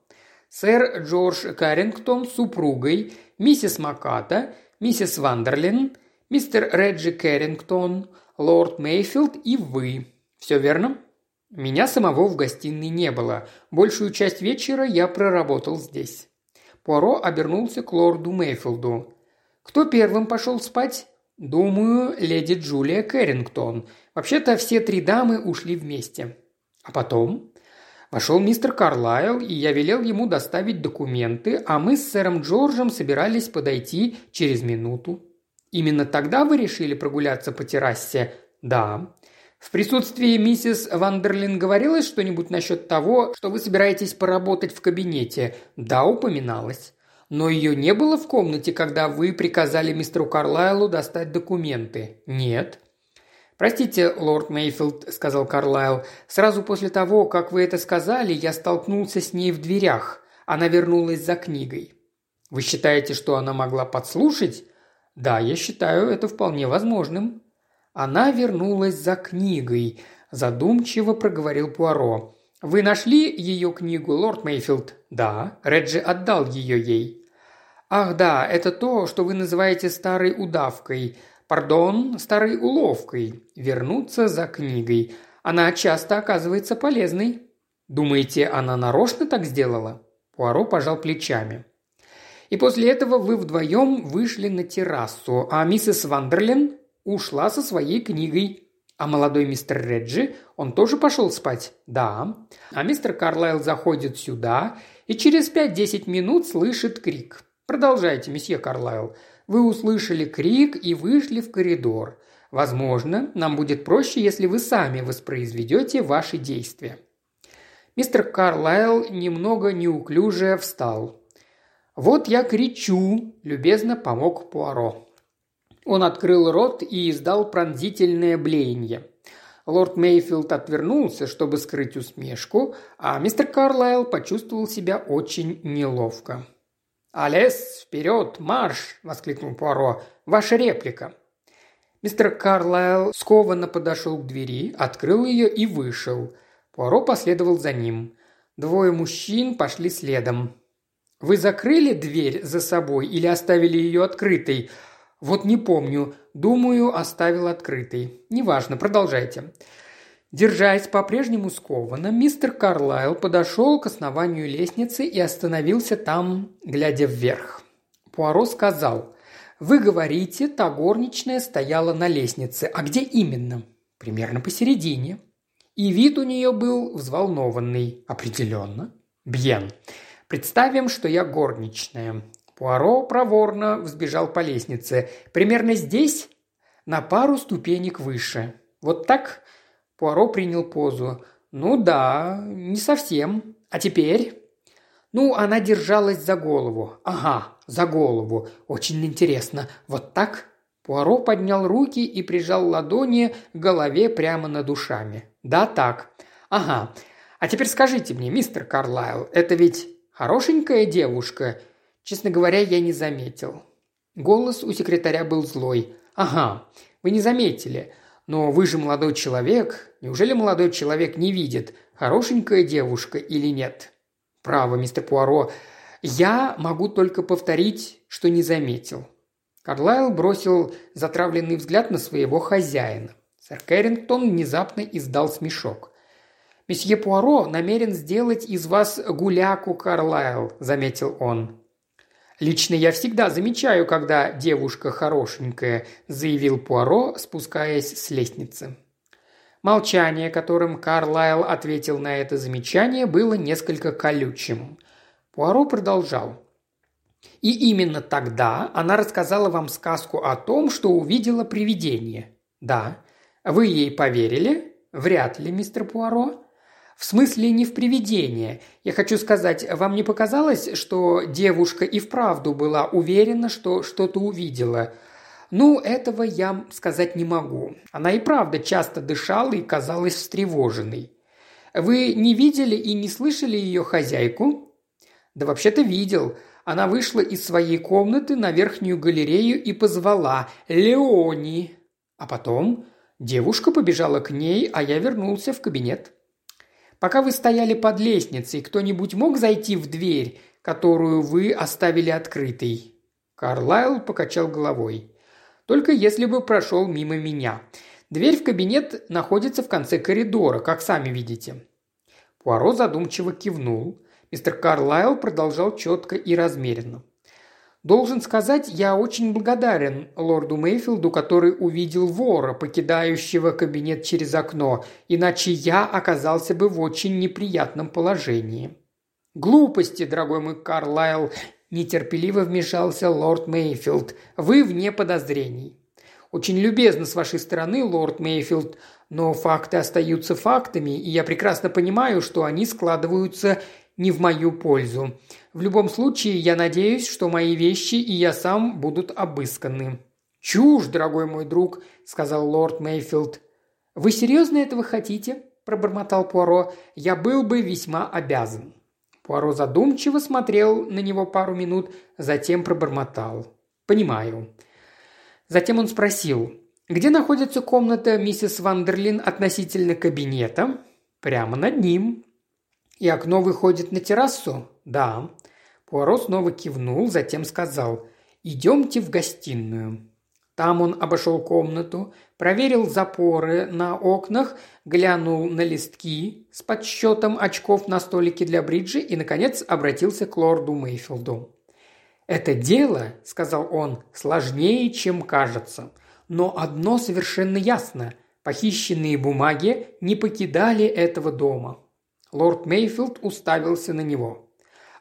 Сэр Джордж Каррингтон с супругой, миссис Маката, миссис Вандерлин, мистер Реджи Кэррингтон, лорд Мейфилд и вы. Все верно? Меня самого в гостиной не было. Большую часть вечера я проработал здесь. Пуаро обернулся к лорду Мейфилду. «Кто первым пошел спать?» «Думаю, леди Джулия Кэррингтон. Вообще-то все три дамы ушли вместе». «А потом?» Вошел мистер Карлайл, и я велел ему доставить документы, а мы с сэром Джорджем собирались подойти через минуту. Именно тогда вы решили прогуляться по террасе? Да. В присутствии миссис Вандерлин говорилось что-нибудь насчет того, что вы собираетесь поработать в кабинете? Да, упоминалось. Но ее не было в комнате, когда вы приказали мистеру Карлайлу достать документы? Нет. «Простите, лорд Мейфилд», – сказал Карлайл, – «сразу после того, как вы это сказали, я столкнулся с ней в дверях. Она вернулась за книгой». «Вы считаете, что она могла подслушать?» «Да, я считаю это вполне возможным». «Она вернулась за книгой», – задумчиво проговорил Пуаро. «Вы нашли ее книгу, лорд Мейфилд?» «Да, Реджи отдал ее ей». «Ах да, это то, что вы называете старой удавкой. Пардон, старой уловкой. Вернуться за книгой. Она часто оказывается полезной». «Думаете, она нарочно так сделала?» Пуаро пожал плечами. И после этого вы вдвоем вышли на террасу, а миссис Вандерлин ушла со своей книгой. А молодой мистер Реджи, он тоже пошел спать? Да. А мистер Карлайл заходит сюда и через пять-десять минут слышит крик. Продолжайте, месье Карлайл. Вы услышали крик и вышли в коридор. Возможно, нам будет проще, если вы сами воспроизведете ваши действия. Мистер Карлайл немного неуклюже встал. «Вот я кричу!» – любезно помог Пуаро. Он открыл рот и издал пронзительное блеяние. Лорд Мейфилд отвернулся, чтобы скрыть усмешку, а мистер Карлайл почувствовал себя очень неловко. «Алес, вперед, марш!» – воскликнул Пуаро. «Ваша реплика!» Мистер Карлайл скованно подошел к двери, открыл ее и вышел. Пуаро последовал за ним. Двое мужчин пошли следом. «Вы закрыли дверь за собой или оставили ее открытой?» «Вот не помню. Думаю, оставил открытой. Неважно, продолжайте». Держась по-прежнему скованно, мистер Карлайл подошел к основанию лестницы и остановился там, глядя вверх. Пуаро сказал, «Вы говорите, та горничная стояла на лестнице. А где именно?» «Примерно посередине». И вид у нее был взволнованный. «Определенно». «Бьен. Представим, что я горничная. Пуаро проворно взбежал по лестнице. Примерно здесь, на пару ступенек выше. Вот так? Пуаро принял позу. Ну да, не совсем. А теперь? Ну, она держалась за голову. Ага, за голову. Очень интересно. Вот так? Пуаро поднял руки и прижал ладони к голове прямо над ушами. Да, так. Ага. А теперь скажите мне, мистер Карлайл, это ведь хорошенькая девушка – Честно говоря, я не заметил. Голос у секретаря был злой. «Ага, вы не заметили. Но вы же молодой человек. Неужели молодой человек не видит, хорошенькая девушка или нет?» «Право, мистер Пуаро. Я могу только повторить, что не заметил». Карлайл бросил затравленный взгляд на своего хозяина. Сэр Кэррингтон внезапно издал смешок. «Месье Пуаро намерен сделать из вас гуляку, Карлайл», – заметил он. «Лично я всегда замечаю, когда девушка хорошенькая», – заявил Пуаро, спускаясь с лестницы. Молчание, которым Карлайл ответил на это замечание, было несколько колючим. Пуаро продолжал. «И именно тогда она рассказала вам сказку о том, что увидела привидение. Да. Вы ей поверили? Вряд ли, мистер Пуаро. В смысле не в привидение. Я хочу сказать, вам не показалось, что девушка и вправду была уверена, что что-то увидела? Ну, этого я сказать не могу. Она и правда часто дышала и казалась встревоженной. Вы не видели и не слышали ее хозяйку? Да вообще-то видел. Она вышла из своей комнаты на верхнюю галерею и позвала «Леони». А потом девушка побежала к ней, а я вернулся в кабинет. Пока вы стояли под лестницей, кто-нибудь мог зайти в дверь, которую вы оставили открытой?» Карлайл покачал головой. «Только если бы прошел мимо меня. Дверь в кабинет находится в конце коридора, как сами видите». Пуаро задумчиво кивнул. Мистер Карлайл продолжал четко и размеренно. Должен сказать, я очень благодарен лорду Мейфилду, который увидел вора, покидающего кабинет через окно, иначе я оказался бы в очень неприятном положении. Глупости, дорогой мой Карлайл, нетерпеливо вмешался лорд Мейфилд. Вы вне подозрений. Очень любезно с вашей стороны, лорд Мейфилд, но факты остаются фактами, и я прекрасно понимаю, что они складываются не в мою пользу. В любом случае, я надеюсь, что мои вещи и я сам будут обысканы». «Чушь, дорогой мой друг», – сказал лорд Мейфилд. «Вы серьезно этого хотите?» – пробормотал Пуаро. «Я был бы весьма обязан». Пуаро задумчиво смотрел на него пару минут, затем пробормотал. «Понимаю». Затем он спросил, «Где находится комната миссис Вандерлин относительно кабинета?» «Прямо над ним». «И окно выходит на террасу?» «Да». Пуаро снова кивнул, затем сказал «Идемте в гостиную». Там он обошел комнату, проверил запоры на окнах, глянул на листки с подсчетом очков на столике для бриджи и, наконец, обратился к лорду Мейфилду. «Это дело, — сказал он, — сложнее, чем кажется. Но одно совершенно ясно. Похищенные бумаги не покидали этого дома». Лорд Мейфилд уставился на него.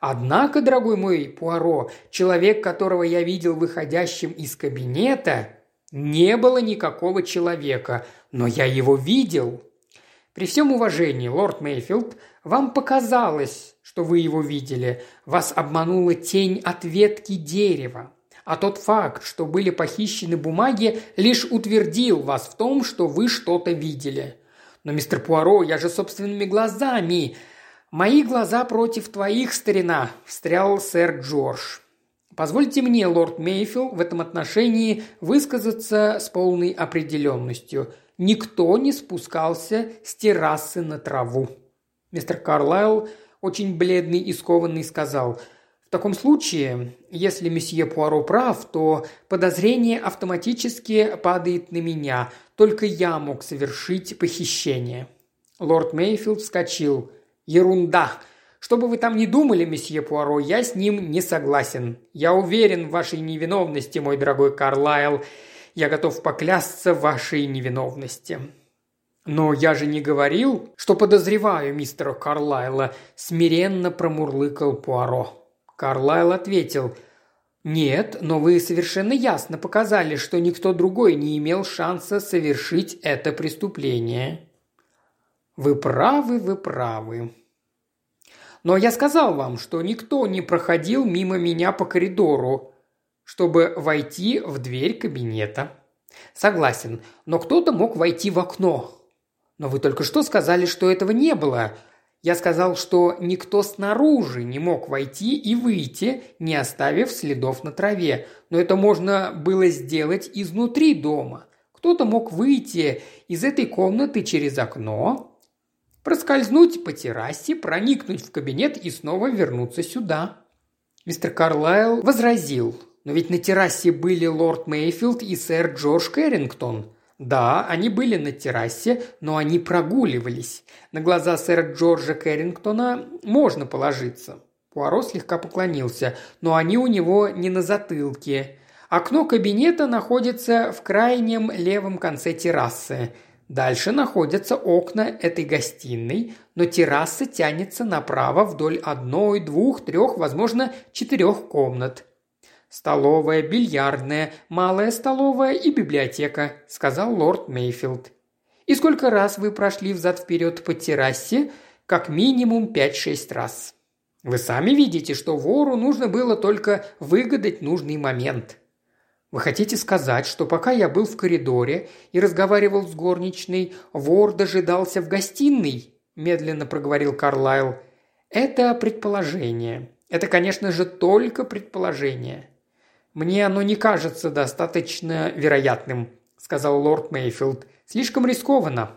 «Однако, дорогой мой Пуаро, человек, которого я видел выходящим из кабинета, не было никакого человека, но я его видел». При всем уважении, лорд Мейфилд, вам показалось, что вы его видели. Вас обманула тень от ветки дерева. А тот факт, что были похищены бумаги, лишь утвердил вас в том, что вы что-то видели. Но, мистер Пуаро, я же собственными глазами. Мои глаза против твоих, старина, встрял сэр Джордж. Позвольте мне, лорд Мейфилл, в этом отношении высказаться с полной определенностью. Никто не спускался с террасы на траву. Мистер Карлайл, очень бледный и скованный, сказал – в таком случае, если месье Пуаро прав, то подозрение автоматически падает на меня. Только я мог совершить похищение. Лорд Мейфилд вскочил. «Ерунда! Что бы вы там ни думали, месье Пуаро, я с ним не согласен. Я уверен в вашей невиновности, мой дорогой Карлайл. Я готов поклясться вашей невиновности». «Но я же не говорил, что подозреваю мистера Карлайла», – смиренно промурлыкал Пуаро. Карлайл ответил «Нет, но вы совершенно ясно показали, что никто другой не имел шанса совершить это преступление». «Вы правы, вы правы», но я сказал вам, что никто не проходил мимо меня по коридору, чтобы войти в дверь кабинета. Согласен, но кто-то мог войти в окно. Но вы только что сказали, что этого не было. Я сказал, что никто снаружи не мог войти и выйти, не оставив следов на траве. Но это можно было сделать изнутри дома. Кто-то мог выйти из этой комнаты через окно, проскользнуть по террасе, проникнуть в кабинет и снова вернуться сюда. Мистер Карлайл возразил, но ведь на террасе были лорд Мейфилд и сэр Джордж Кэррингтон. Да, они были на террасе, но они прогуливались. На глаза сэра Джорджа Кэррингтона можно положиться. Пуаро слегка поклонился, но они у него не на затылке. Окно кабинета находится в крайнем левом конце террасы. Дальше находятся окна этой гостиной, но терраса тянется направо вдоль одной, двух, трех, возможно, четырех комнат – «Столовая, бильярдная, малая столовая и библиотека», – сказал лорд Мейфилд. «И сколько раз вы прошли взад-вперед по террасе? Как минимум пять-шесть раз. Вы сами видите, что вору нужно было только выгадать нужный момент». «Вы хотите сказать, что пока я был в коридоре и разговаривал с горничной, вор дожидался в гостиной?» – медленно проговорил Карлайл. «Это предположение. Это, конечно же, только предположение. «Мне оно не кажется достаточно вероятным», – сказал лорд Мейфилд. «Слишком рискованно».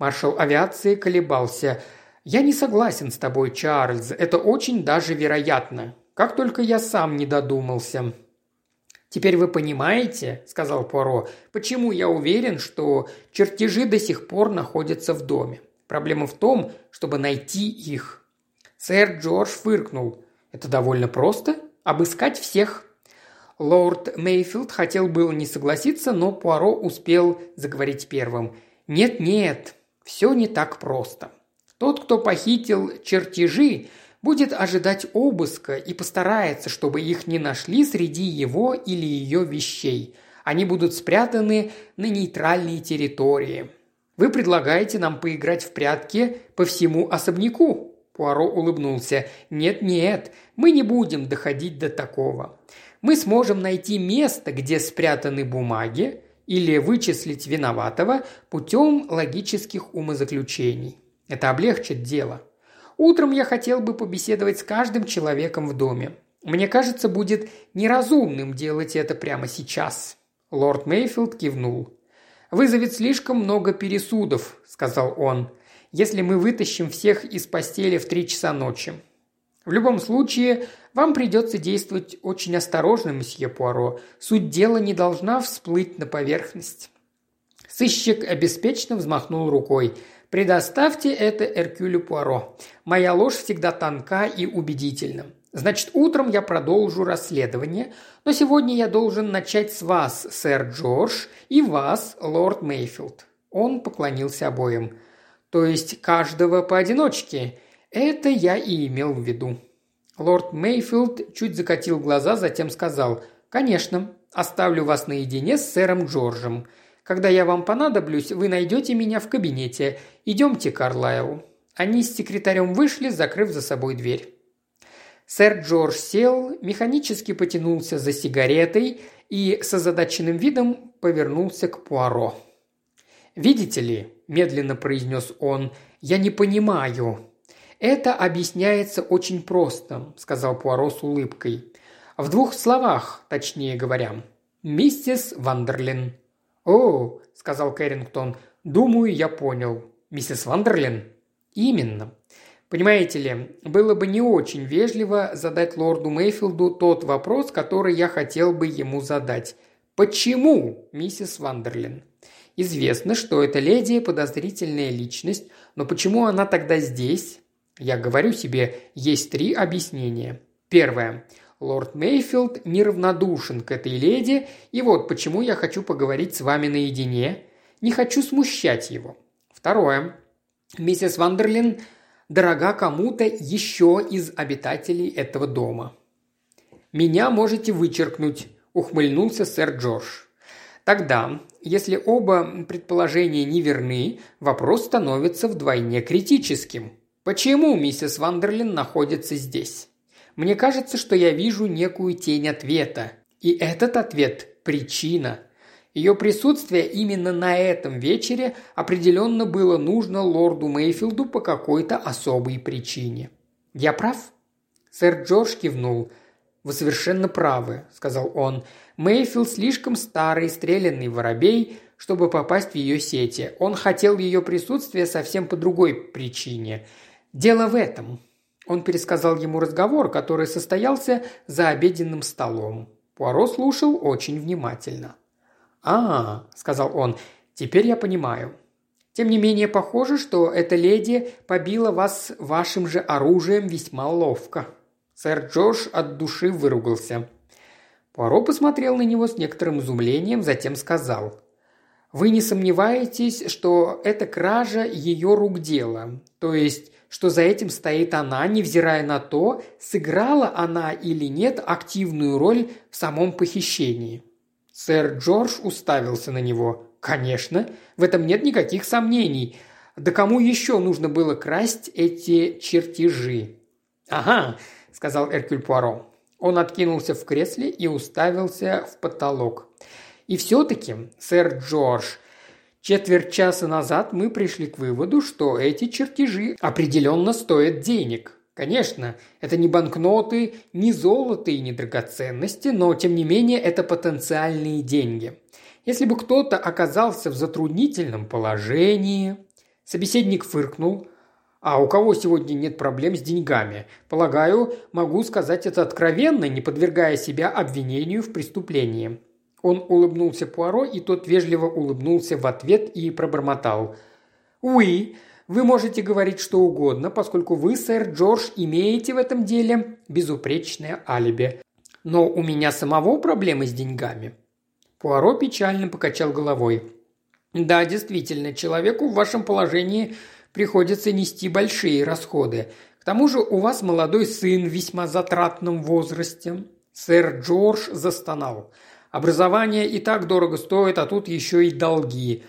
Маршал авиации колебался. «Я не согласен с тобой, Чарльз. Это очень даже вероятно. Как только я сам не додумался». «Теперь вы понимаете, – сказал Пуаро, – почему я уверен, что чертежи до сих пор находятся в доме. Проблема в том, чтобы найти их». Сэр Джордж фыркнул. «Это довольно просто. Обыскать всех Лорд Мейфилд хотел было не согласиться, но Пуаро успел заговорить первым. «Нет-нет, все не так просто. Тот, кто похитил чертежи, будет ожидать обыска и постарается, чтобы их не нашли среди его или ее вещей. Они будут спрятаны на нейтральной территории. Вы предлагаете нам поиграть в прятки по всему особняку?» Пуаро улыбнулся. «Нет-нет, мы не будем доходить до такого мы сможем найти место, где спрятаны бумаги, или вычислить виноватого путем логических умозаключений. Это облегчит дело. Утром я хотел бы побеседовать с каждым человеком в доме. Мне кажется, будет неразумным делать это прямо сейчас». Лорд Мейфилд кивнул. «Вызовет слишком много пересудов», – сказал он, – «если мы вытащим всех из постели в три часа ночи. В любом случае, вам придется действовать очень осторожно, месье Пуаро. Суть дела не должна всплыть на поверхность». Сыщик обеспечно взмахнул рукой. «Предоставьте это Эркюлю Пуаро. Моя ложь всегда тонка и убедительна. Значит, утром я продолжу расследование, но сегодня я должен начать с вас, сэр Джордж, и вас, лорд Мейфилд». Он поклонился обоим. «То есть каждого поодиночке? Это я и имел в виду». Лорд Мейфилд чуть закатил глаза, затем сказал «Конечно, оставлю вас наедине с сэром Джорджем. Когда я вам понадоблюсь, вы найдете меня в кабинете. Идемте, Карлайл». Они с секретарем вышли, закрыв за собой дверь. Сэр Джордж сел, механически потянулся за сигаретой и с озадаченным видом повернулся к Пуаро. «Видите ли», – медленно произнес он, – «я не понимаю». «Это объясняется очень просто», – сказал Пуаро с улыбкой. «В двух словах, точнее говоря. Миссис Вандерлин». «О», – сказал Кэррингтон, – «думаю, я понял. Миссис Вандерлин?» «Именно. Понимаете ли, было бы не очень вежливо задать лорду Мейфилду тот вопрос, который я хотел бы ему задать. Почему, миссис Вандерлин? Известно, что эта леди – подозрительная личность, но почему она тогда здесь? Я говорю себе, есть три объяснения. Первое. Лорд Мейфилд неравнодушен к этой леди, и вот почему я хочу поговорить с вами наедине. Не хочу смущать его. Второе. Миссис Вандерлин дорога кому-то еще из обитателей этого дома. «Меня можете вычеркнуть», – ухмыльнулся сэр Джордж. Тогда, если оба предположения неверны, вопрос становится вдвойне критическим. Почему миссис Вандерлин находится здесь? Мне кажется, что я вижу некую тень ответа. И этот ответ – причина – ее присутствие именно на этом вечере определенно было нужно лорду Мейфилду по какой-то особой причине. «Я прав?» Сэр Джордж кивнул. «Вы совершенно правы», – сказал он. «Мейфилд слишком старый, стрелянный воробей, чтобы попасть в ее сети. Он хотел ее присутствия совсем по другой причине. Дело в этом». Он пересказал ему разговор, который состоялся за обеденным столом. Пуаро слушал очень внимательно. «А, — сказал он, — теперь я понимаю. Тем не менее, похоже, что эта леди побила вас вашим же оружием весьма ловко». Сэр Джош от души выругался. Пуаро посмотрел на него с некоторым изумлением, затем сказал. «Вы не сомневаетесь, что это кража ее рук дело, то есть, что за этим стоит она, невзирая на то, сыграла она или нет активную роль в самом похищении?» Сэр Джордж уставился на него. «Конечно, в этом нет никаких сомнений. Да кому еще нужно было красть эти чертежи?» «Ага», – сказал Эркюль Пуаро. Он откинулся в кресле и уставился в потолок. «И все-таки, сэр Джордж, четверть часа назад мы пришли к выводу, что эти чертежи определенно стоят денег. Конечно, это не банкноты, не золото и не драгоценности, но тем не менее это потенциальные деньги. Если бы кто-то оказался в затруднительном положении... Собеседник фыркнул. А у кого сегодня нет проблем с деньгами? Полагаю, могу сказать это откровенно, не подвергая себя обвинению в преступлении. Он улыбнулся Пуаро, и тот вежливо улыбнулся в ответ и пробормотал. «Уи, вы можете говорить что угодно, поскольку вы, сэр Джордж, имеете в этом деле безупречное алиби. Но у меня самого проблемы с деньгами». Пуаро печально покачал головой. «Да, действительно, человеку в вашем положении приходится нести большие расходы. К тому же у вас молодой сын в весьма затратном возрасте». Сэр Джордж застонал. «Образование и так дорого стоит, а тут еще и долги.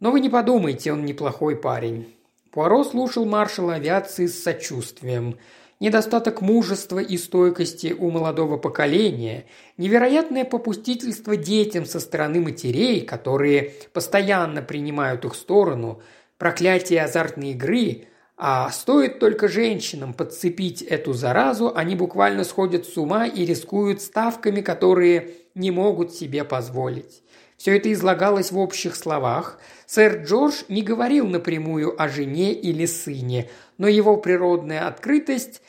Но вы не подумайте, он неплохой парень. Пуаро слушал маршала авиации с сочувствием. Недостаток мужества и стойкости у молодого поколения, невероятное попустительство детям со стороны матерей, которые постоянно принимают их сторону, проклятие азартной игры, а стоит только женщинам подцепить эту заразу, они буквально сходят с ума и рискуют ставками, которые не могут себе позволить. Все это излагалось в общих словах. Сэр Джордж не говорил напрямую о жене или сыне, но его природная открытость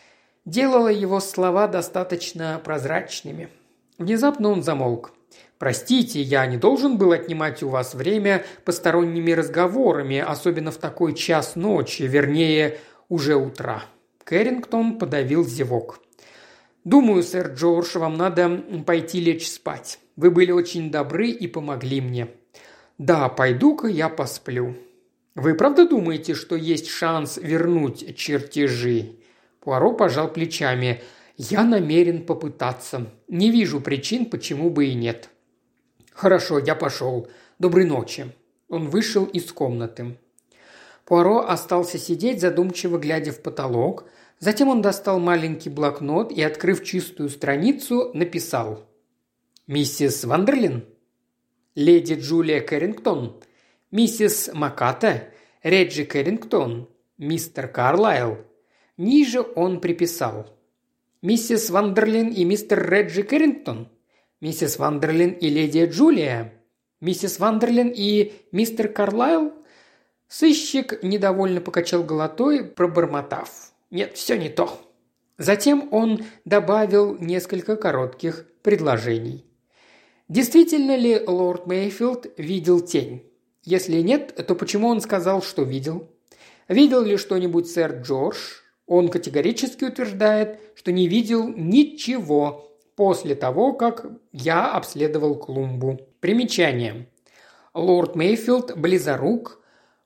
делало его слова достаточно прозрачными. Внезапно он замолк. «Простите, я не должен был отнимать у вас время посторонними разговорами, особенно в такой час ночи, вернее, уже утра». Кэррингтон подавил зевок. «Думаю, сэр Джордж, вам надо пойти лечь спать. Вы были очень добры и помогли мне». «Да, пойду-ка я посплю». «Вы правда думаете, что есть шанс вернуть чертежи?» Пуаро пожал плечами. «Я намерен попытаться. Не вижу причин, почему бы и нет». «Хорошо, я пошел. Доброй ночи». Он вышел из комнаты. Пуаро остался сидеть, задумчиво глядя в потолок. Затем он достал маленький блокнот и, открыв чистую страницу, написал. «Миссис Вандерлин?» «Леди Джулия Кэррингтон?» «Миссис Маката?» «Реджи Кэррингтон?» «Мистер Карлайл?» Ниже он приписал. «Миссис Вандерлин и мистер Реджи Кэррингтон?» Миссис Вандерлин и леди Джулия? Миссис Вандерлин и мистер Карлайл?» Сыщик недовольно покачал головой, пробормотав. «Нет, все не то». Затем он добавил несколько коротких предложений. Действительно ли лорд Мейфилд видел тень? Если нет, то почему он сказал, что видел? Видел ли что-нибудь сэр Джордж? Он категорически утверждает, что не видел ничего, после того, как я обследовал клумбу. Примечание. Лорд Мейфилд близорук,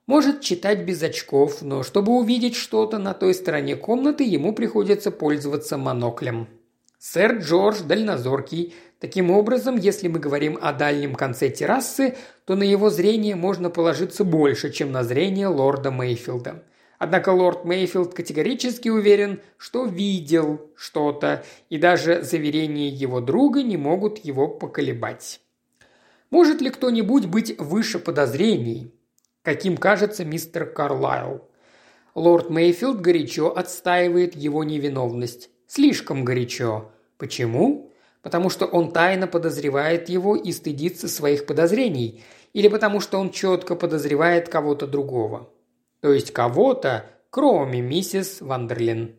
может читать без очков, но чтобы увидеть что-то на той стороне комнаты, ему приходится пользоваться моноклем. Сэр Джордж дальнозоркий. Таким образом, если мы говорим о дальнем конце террасы, то на его зрение можно положиться больше, чем на зрение лорда Мейфилда. Однако лорд Мейфилд категорически уверен, что видел что-то, и даже заверения его друга не могут его поколебать. Может ли кто-нибудь быть выше подозрений, каким кажется мистер Карлайл? Лорд Мейфилд горячо отстаивает его невиновность. Слишком горячо. Почему? Потому что он тайно подозревает его и стыдится своих подозрений, или потому что он четко подозревает кого-то другого то есть кого-то, кроме миссис Вандерлин.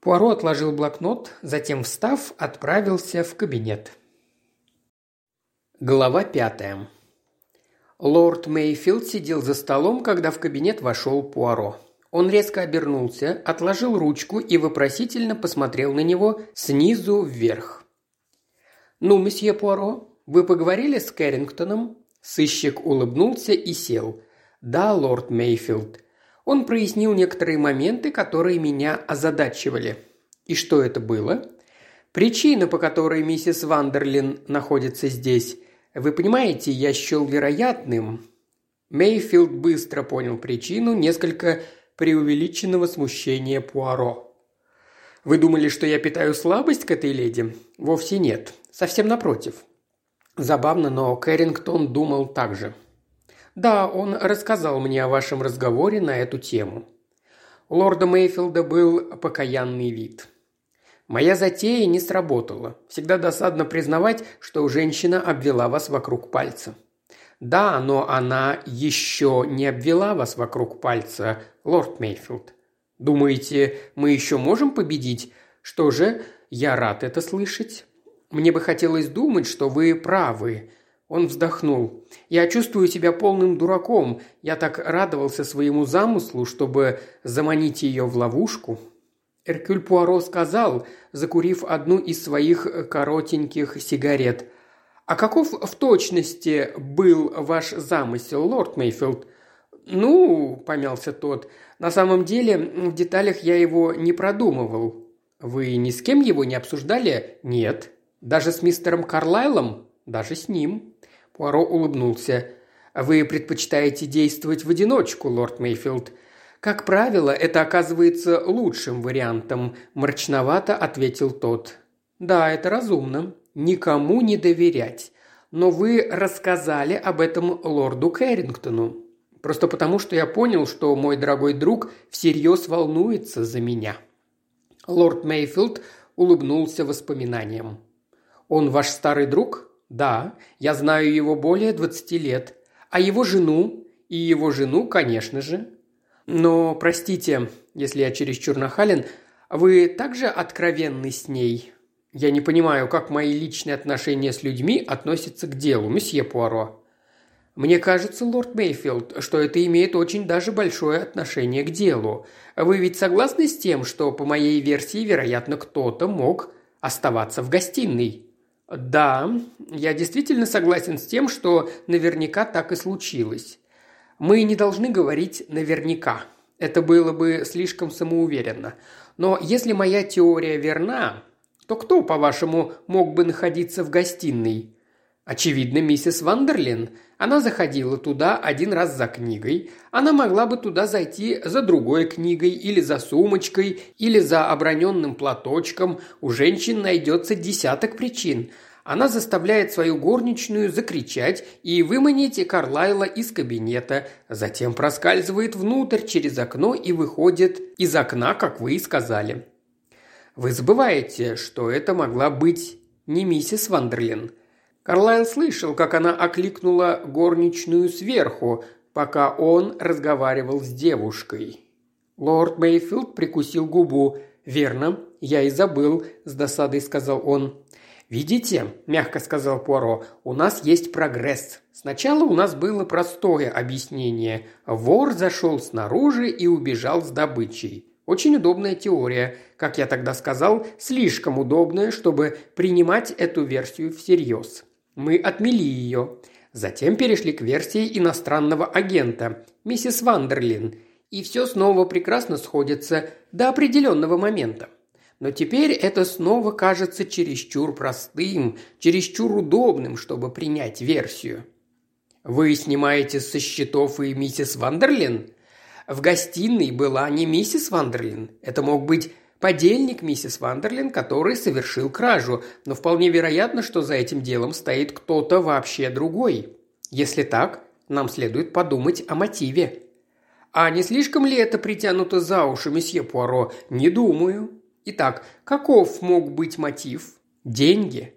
Пуаро отложил блокнот, затем, встав, отправился в кабинет. Глава пятая. Лорд Мейфилд сидел за столом, когда в кабинет вошел Пуаро. Он резко обернулся, отложил ручку и вопросительно посмотрел на него снизу вверх. «Ну, месье Пуаро, вы поговорили с Кэррингтоном?» Сыщик улыбнулся и сел. «Да, лорд Мейфилд». Он прояснил некоторые моменты, которые меня озадачивали. И что это было? Причина, по которой миссис Вандерлин находится здесь. Вы понимаете, я счел вероятным. Мейфилд быстро понял причину несколько преувеличенного смущения Пуаро. «Вы думали, что я питаю слабость к этой леди?» «Вовсе нет. Совсем напротив». Забавно, но Кэррингтон думал так же. «Да, он рассказал мне о вашем разговоре на эту тему». У лорда Мейфилда был покаянный вид. «Моя затея не сработала. Всегда досадно признавать, что женщина обвела вас вокруг пальца». «Да, но она еще не обвела вас вокруг пальца, лорд Мейфилд. Думаете, мы еще можем победить? Что же, я рад это слышать. Мне бы хотелось думать, что вы правы, он вздохнул. «Я чувствую себя полным дураком. Я так радовался своему замыслу, чтобы заманить ее в ловушку». Эркюль Пуаро сказал, закурив одну из своих коротеньких сигарет. «А каков в точности был ваш замысел, лорд Мейфилд?» «Ну», – помялся тот, – «на самом деле в деталях я его не продумывал». «Вы ни с кем его не обсуждали?» «Нет». «Даже с мистером Карлайлом?» «Даже с ним». Пуаро улыбнулся. «Вы предпочитаете действовать в одиночку, лорд Мейфилд?» «Как правило, это оказывается лучшим вариантом», – мрачновато ответил тот. «Да, это разумно. Никому не доверять. Но вы рассказали об этом лорду Кэррингтону. Просто потому, что я понял, что мой дорогой друг всерьез волнуется за меня». Лорд Мейфилд улыбнулся воспоминанием. «Он ваш старый друг?» «Да, я знаю его более двадцати лет. А его жену? И его жену, конечно же. Но, простите, если я чересчур нахален, Вы также откровенны с ней?» «Я не понимаю, как мои личные отношения с людьми относятся к делу, месье Пуаро». «Мне кажется, лорд Мейфилд, что это имеет очень даже большое отношение к делу. Вы ведь согласны с тем, что, по моей версии, вероятно, кто-то мог оставаться в гостиной?» «Да, я действительно согласен с тем, что наверняка так и случилось. Мы не должны говорить «наверняка». Это было бы слишком самоуверенно. Но если моя теория верна, то кто, по-вашему, мог бы находиться в гостиной? Очевидно, миссис Вандерлин. Она заходила туда один раз за книгой. Она могла бы туда зайти за другой книгой, или за сумочкой, или за оброненным платочком. У женщин найдется десяток причин. Она заставляет свою горничную закричать и выманить Карлайла из кабинета, затем проскальзывает внутрь через окно и выходит из окна, как вы и сказали. Вы забываете, что это могла быть не миссис Вандерлин. Карлайл слышал, как она окликнула горничную сверху, пока он разговаривал с девушкой. Лорд Мейфилд прикусил губу. «Верно, я и забыл», – с досадой сказал он. «Видите», – мягко сказал Пуаро, – «у нас есть прогресс. Сначала у нас было простое объяснение. Вор зашел снаружи и убежал с добычей. Очень удобная теория. Как я тогда сказал, слишком удобная, чтобы принимать эту версию всерьез. Мы отмели ее. Затем перешли к версии иностранного агента, миссис Вандерлин. И все снова прекрасно сходится до определенного момента. Но теперь это снова кажется чересчур простым, чересчур удобным, чтобы принять версию. Вы снимаете со счетов и миссис Вандерлин? В гостиной была не миссис Вандерлин. Это мог быть подельник миссис Вандерлин, который совершил кражу, но вполне вероятно, что за этим делом стоит кто-то вообще другой. Если так, нам следует подумать о мотиве. А не слишком ли это притянуто за уши, месье Пуаро? Не думаю. Итак, каков мог быть мотив? Деньги.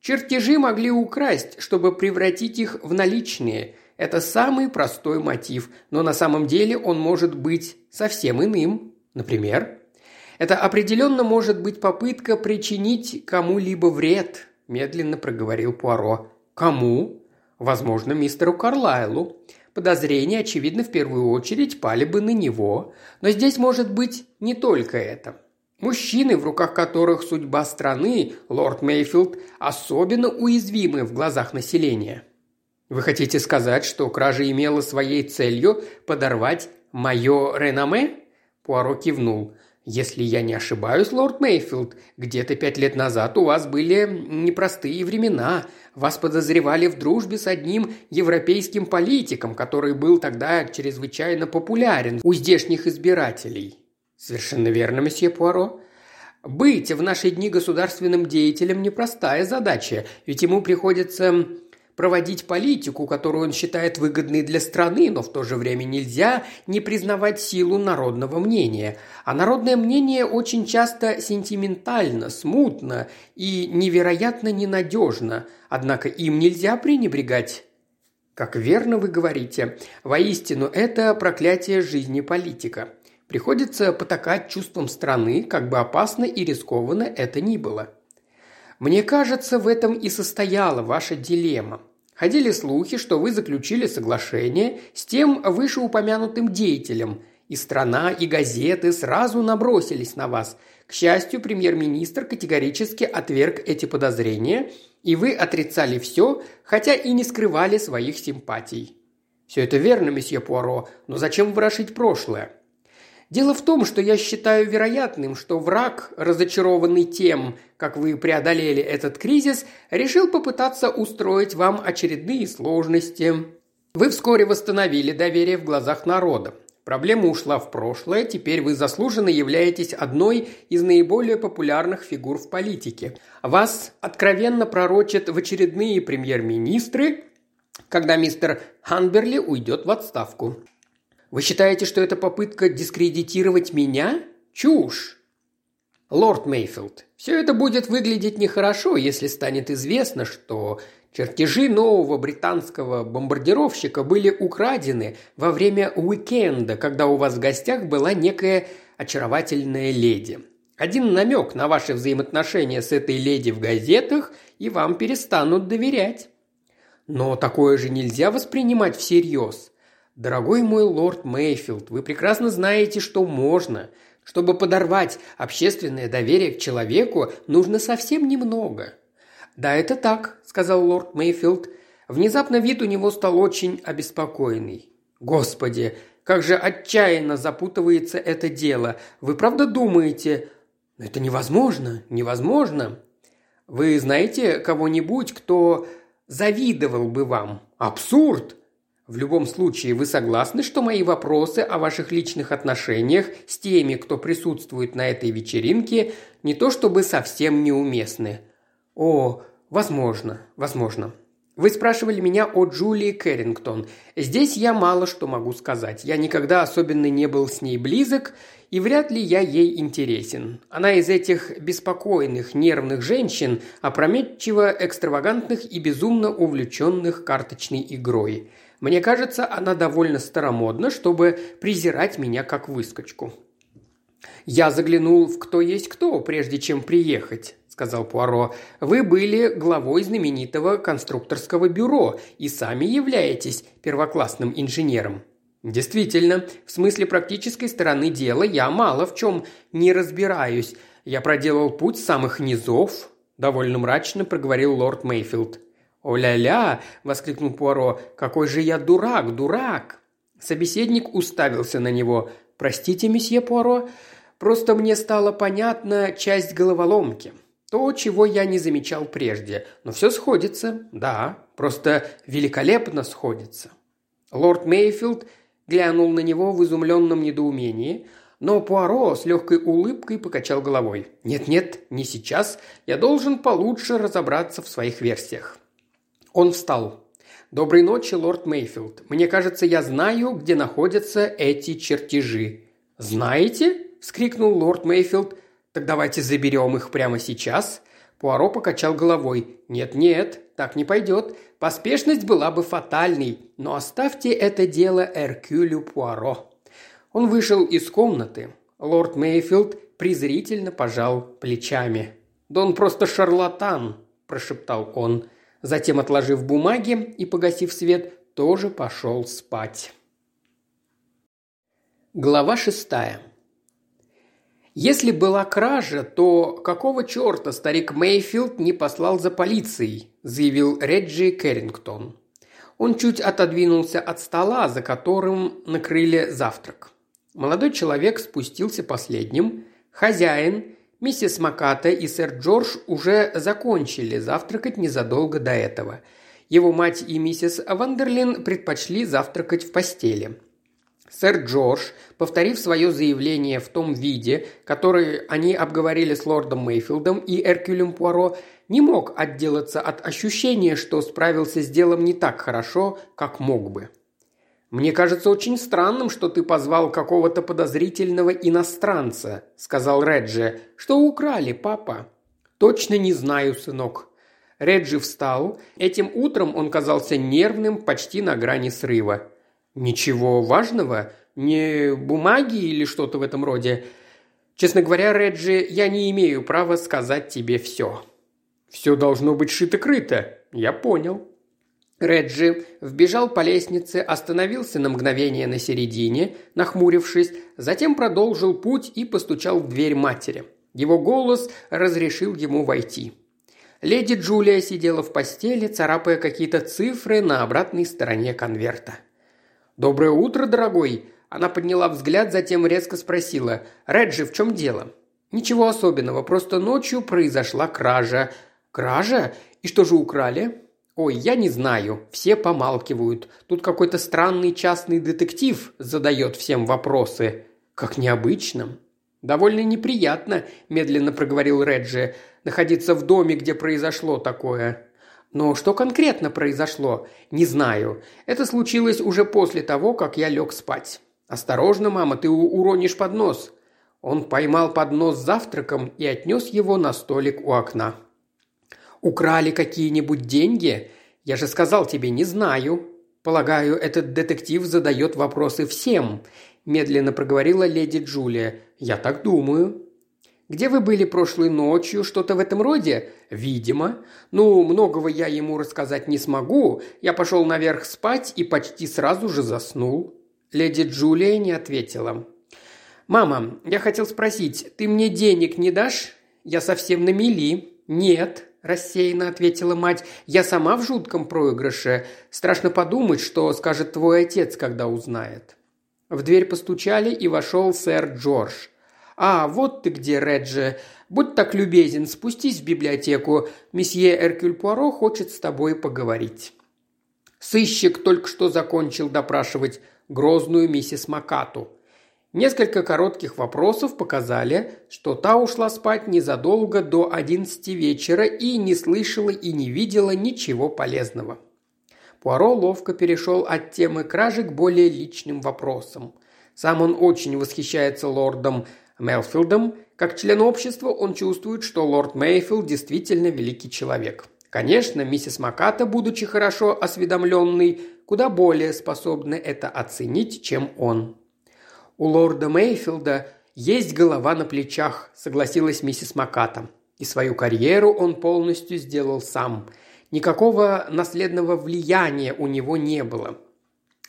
Чертежи могли украсть, чтобы превратить их в наличные. Это самый простой мотив, но на самом деле он может быть совсем иным. Например, это определенно может быть попытка причинить кому-либо вред, медленно проговорил Пуаро. Кому? Возможно, мистеру Карлайлу. Подозрения, очевидно, в первую очередь пали бы на него. Но здесь может быть не только это. Мужчины, в руках которых судьба страны, лорд Мейфилд, особенно уязвимы в глазах населения. Вы хотите сказать, что кража имела своей целью подорвать мое реноме? Пуаро кивнул. «Если я не ошибаюсь, лорд Мейфилд, где-то пять лет назад у вас были непростые времена. Вас подозревали в дружбе с одним европейским политиком, который был тогда чрезвычайно популярен у здешних избирателей. «Совершенно верно, месье Пуаро. Быть в наши дни государственным деятелем – непростая задача, ведь ему приходится проводить политику, которую он считает выгодной для страны, но в то же время нельзя не признавать силу народного мнения. А народное мнение очень часто сентиментально, смутно и невероятно ненадежно, однако им нельзя пренебрегать. Как верно вы говорите, воистину это проклятие жизни политика. Приходится потакать чувством страны, как бы опасно и рискованно это ни было. Мне кажется, в этом и состояла ваша дилемма. Ходили слухи, что вы заключили соглашение с тем вышеупомянутым деятелем, и страна, и газеты сразу набросились на вас. К счастью, премьер-министр категорически отверг эти подозрения, и вы отрицали все, хотя и не скрывали своих симпатий. Все это верно, месье Пуаро, но зачем ворошить прошлое? Дело в том, что я считаю вероятным, что враг, разочарованный тем, как вы преодолели этот кризис, решил попытаться устроить вам очередные сложности. Вы вскоре восстановили доверие в глазах народа. Проблема ушла в прошлое, теперь вы заслуженно являетесь одной из наиболее популярных фигур в политике. Вас откровенно пророчат в очередные премьер-министры, когда мистер Ханберли уйдет в отставку. Вы считаете, что это попытка дискредитировать меня? Чушь! Лорд Мейфилд, все это будет выглядеть нехорошо, если станет известно, что чертежи нового британского бомбардировщика были украдены во время уикенда, когда у вас в гостях была некая очаровательная леди. Один намек на ваши взаимоотношения с этой леди в газетах, и вам перестанут доверять. Но такое же нельзя воспринимать всерьез. Дорогой мой лорд Мейфилд, вы прекрасно знаете, что можно. Чтобы подорвать общественное доверие к человеку, нужно совсем немного. «Да, это так», – сказал лорд Мейфилд. Внезапно вид у него стал очень обеспокоенный. «Господи, как же отчаянно запутывается это дело. Вы правда думаете...» «Это невозможно, невозможно. Вы знаете кого-нибудь, кто завидовал бы вам? Абсурд! В любом случае, вы согласны, что мои вопросы о ваших личных отношениях с теми, кто присутствует на этой вечеринке, не то чтобы совсем неуместны? О, возможно, возможно. Вы спрашивали меня о Джулии Кэррингтон. Здесь я мало что могу сказать. Я никогда особенно не был с ней близок, и вряд ли я ей интересен. Она из этих беспокойных, нервных женщин, опрометчиво экстравагантных и безумно увлеченных карточной игрой. Мне кажется, она довольно старомодна, чтобы презирать меня как выскочку. «Я заглянул в «Кто есть кто», прежде чем приехать», – сказал Пуаро. «Вы были главой знаменитого конструкторского бюро и сами являетесь первоклассным инженером. Действительно, в смысле практической стороны дела я мало в чем не разбираюсь. Я проделал путь с самых низов, довольно мрачно проговорил лорд Мейфилд. «О-ля-ля!» – воскликнул Пуаро. «Какой же я дурак, дурак!» Собеседник уставился на него. «Простите, месье Пуаро, просто мне стало понятна часть головоломки. То, чего я не замечал прежде. Но все сходится, да, просто великолепно сходится». Лорд Мейфилд глянул на него в изумленном недоумении, но Пуаро с легкой улыбкой покачал головой. «Нет-нет, не сейчас. Я должен получше разобраться в своих версиях». Он встал. «Доброй ночи, лорд Мейфилд. Мне кажется, я знаю, где находятся эти чертежи». «Знаете?» – вскрикнул лорд Мейфилд. «Так давайте заберем их прямо сейчас». Пуаро покачал головой. «Нет-нет, так не пойдет. Поспешность была бы фатальной, но оставьте это дело Эркюлю Пуаро». Он вышел из комнаты. Лорд Мейфилд презрительно пожал плечами. «Да он просто шарлатан», – прошептал он. Затем, отложив бумаги и погасив свет, тоже пошел спать. Глава шестая. Если была кража, то какого черта старик Мейфилд не послал за полицией, заявил Реджи Кэррингтон. Он чуть отодвинулся от стола, за которым накрыли завтрак. Молодой человек спустился последним. Хозяин, миссис Маката и сэр Джордж уже закончили завтракать незадолго до этого. Его мать и миссис Вандерлин предпочли завтракать в постели – Сэр Джордж, повторив свое заявление в том виде, который они обговорили с лордом Мейфилдом и Эркюлем Пуаро, не мог отделаться от ощущения, что справился с делом не так хорошо, как мог бы. «Мне кажется очень странным, что ты позвал какого-то подозрительного иностранца», – сказал Реджи. «Что украли, папа?» «Точно не знаю, сынок». Реджи встал. Этим утром он казался нервным, почти на грани срыва. «Ничего важного? Не бумаги или что-то в этом роде? Честно говоря, Реджи, я не имею права сказать тебе все». «Все должно быть шито-крыто. Я понял». Реджи вбежал по лестнице, остановился на мгновение на середине, нахмурившись, затем продолжил путь и постучал в дверь матери. Его голос разрешил ему войти. Леди Джулия сидела в постели, царапая какие-то цифры на обратной стороне конверта. «Доброе утро, дорогой!» Она подняла взгляд, затем резко спросила. «Реджи, в чем дело?» «Ничего особенного, просто ночью произошла кража». «Кража? И что же украли?» «Ой, я не знаю. Все помалкивают. Тут какой-то странный частный детектив задает всем вопросы. Как необычно». «Довольно неприятно», – медленно проговорил Реджи, – «находиться в доме, где произошло такое. Но что конкретно произошло, не знаю. Это случилось уже после того, как я лег спать. Осторожно, мама, ты уронишь поднос. Он поймал поднос с завтраком и отнес его на столик у окна. Украли какие-нибудь деньги? Я же сказал тебе, не знаю. Полагаю, этот детектив задает вопросы всем, медленно проговорила леди Джулия. Я так думаю. Где вы были прошлой ночью? Что-то в этом роде? Видимо. Ну, многого я ему рассказать не смогу. Я пошел наверх спать и почти сразу же заснул. Леди Джулия не ответила. «Мама, я хотел спросить, ты мне денег не дашь? Я совсем на мели». «Нет», – рассеянно ответила мать, – «я сама в жутком проигрыше. Страшно подумать, что скажет твой отец, когда узнает». В дверь постучали, и вошел сэр Джордж. «А, вот ты где, Реджи. Будь так любезен, спустись в библиотеку. Месье Эркюль Пуаро хочет с тобой поговорить». Сыщик только что закончил допрашивать грозную миссис Макату. Несколько коротких вопросов показали, что та ушла спать незадолго до одиннадцати вечера и не слышала и не видела ничего полезного. Пуаро ловко перешел от темы кражи к более личным вопросам. Сам он очень восхищается лордом Мелфилдом, как член общества он чувствует, что лорд Мейфилд действительно великий человек. Конечно, миссис Маката, будучи хорошо осведомленной, куда более способна это оценить, чем он. «У лорда Мейфилда есть голова на плечах», – согласилась миссис Маката. «И свою карьеру он полностью сделал сам. Никакого наследного влияния у него не было.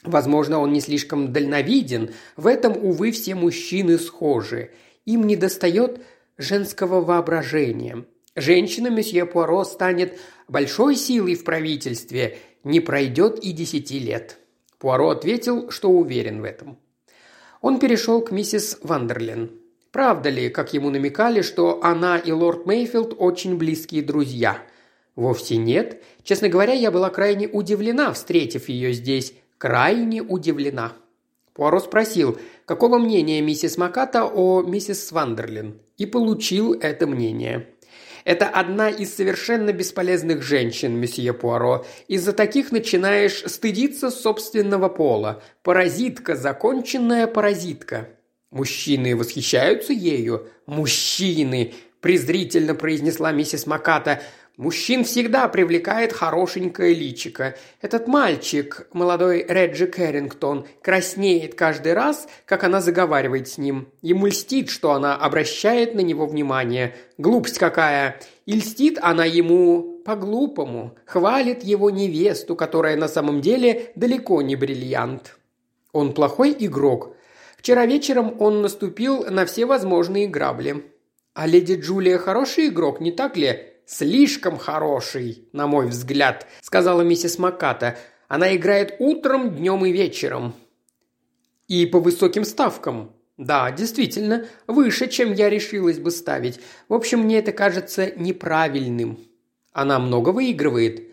Возможно, он не слишком дальновиден, в этом, увы, все мужчины схожи. Им недостает женского воображения. Женщина месье Пуаро станет большой силой в правительстве, не пройдет и десяти лет. Пуаро ответил, что уверен в этом. Он перешел к миссис Вандерлин. Правда ли, как ему намекали, что она и лорд Мейфилд очень близкие друзья? Вовсе нет. Честно говоря, я была крайне удивлена, встретив ее здесь крайне удивлена. Пуаро спросил, какого мнения миссис Маката о миссис Вандерлин, и получил это мнение. Это одна из совершенно бесполезных женщин, месье Пуаро. Из-за таких начинаешь стыдиться собственного пола. Паразитка, законченная паразитка. Мужчины восхищаются ею. Мужчины, презрительно произнесла миссис Маката. Мужчин всегда привлекает хорошенькое личико. Этот мальчик, молодой Реджи Кэррингтон, краснеет каждый раз, как она заговаривает с ним. Ему льстит, что она обращает на него внимание. Глупость какая! И льстит она ему по-глупому. Хвалит его невесту, которая на самом деле далеко не бриллиант. Он плохой игрок. Вчера вечером он наступил на все возможные грабли. А леди Джулия хороший игрок, не так ли? «Слишком хороший, на мой взгляд», – сказала миссис Маката. «Она играет утром, днем и вечером». «И по высоким ставкам», да, действительно, выше, чем я решилась бы ставить. В общем, мне это кажется неправильным. Она много выигрывает.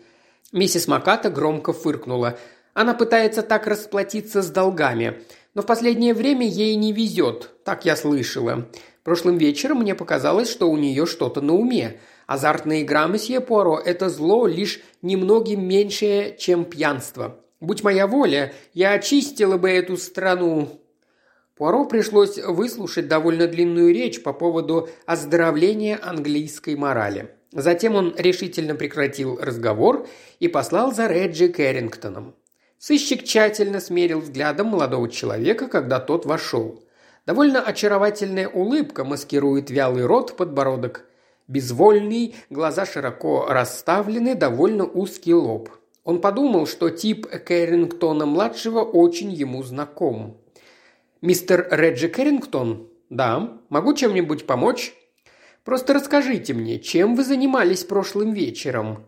Миссис Маката громко фыркнула. Она пытается так расплатиться с долгами. Но в последнее время ей не везет, так я слышала. Прошлым вечером мне показалось, что у нее что-то на уме. Азартная игра, месье Пуаро, это зло лишь немногим меньшее, чем пьянство. Будь моя воля, я очистила бы эту страну». Пуаро пришлось выслушать довольно длинную речь по поводу оздоровления английской морали. Затем он решительно прекратил разговор и послал за Реджи Кэррингтоном. Сыщик тщательно смерил взглядом молодого человека, когда тот вошел. Довольно очаровательная улыбка маскирует вялый рот, подбородок Безвольный, глаза широко расставлены, довольно узкий лоб. Он подумал, что тип Кэррингтона-младшего очень ему знаком. «Мистер Реджи Кэррингтон?» «Да. Могу чем-нибудь помочь?» «Просто расскажите мне, чем вы занимались прошлым вечером?»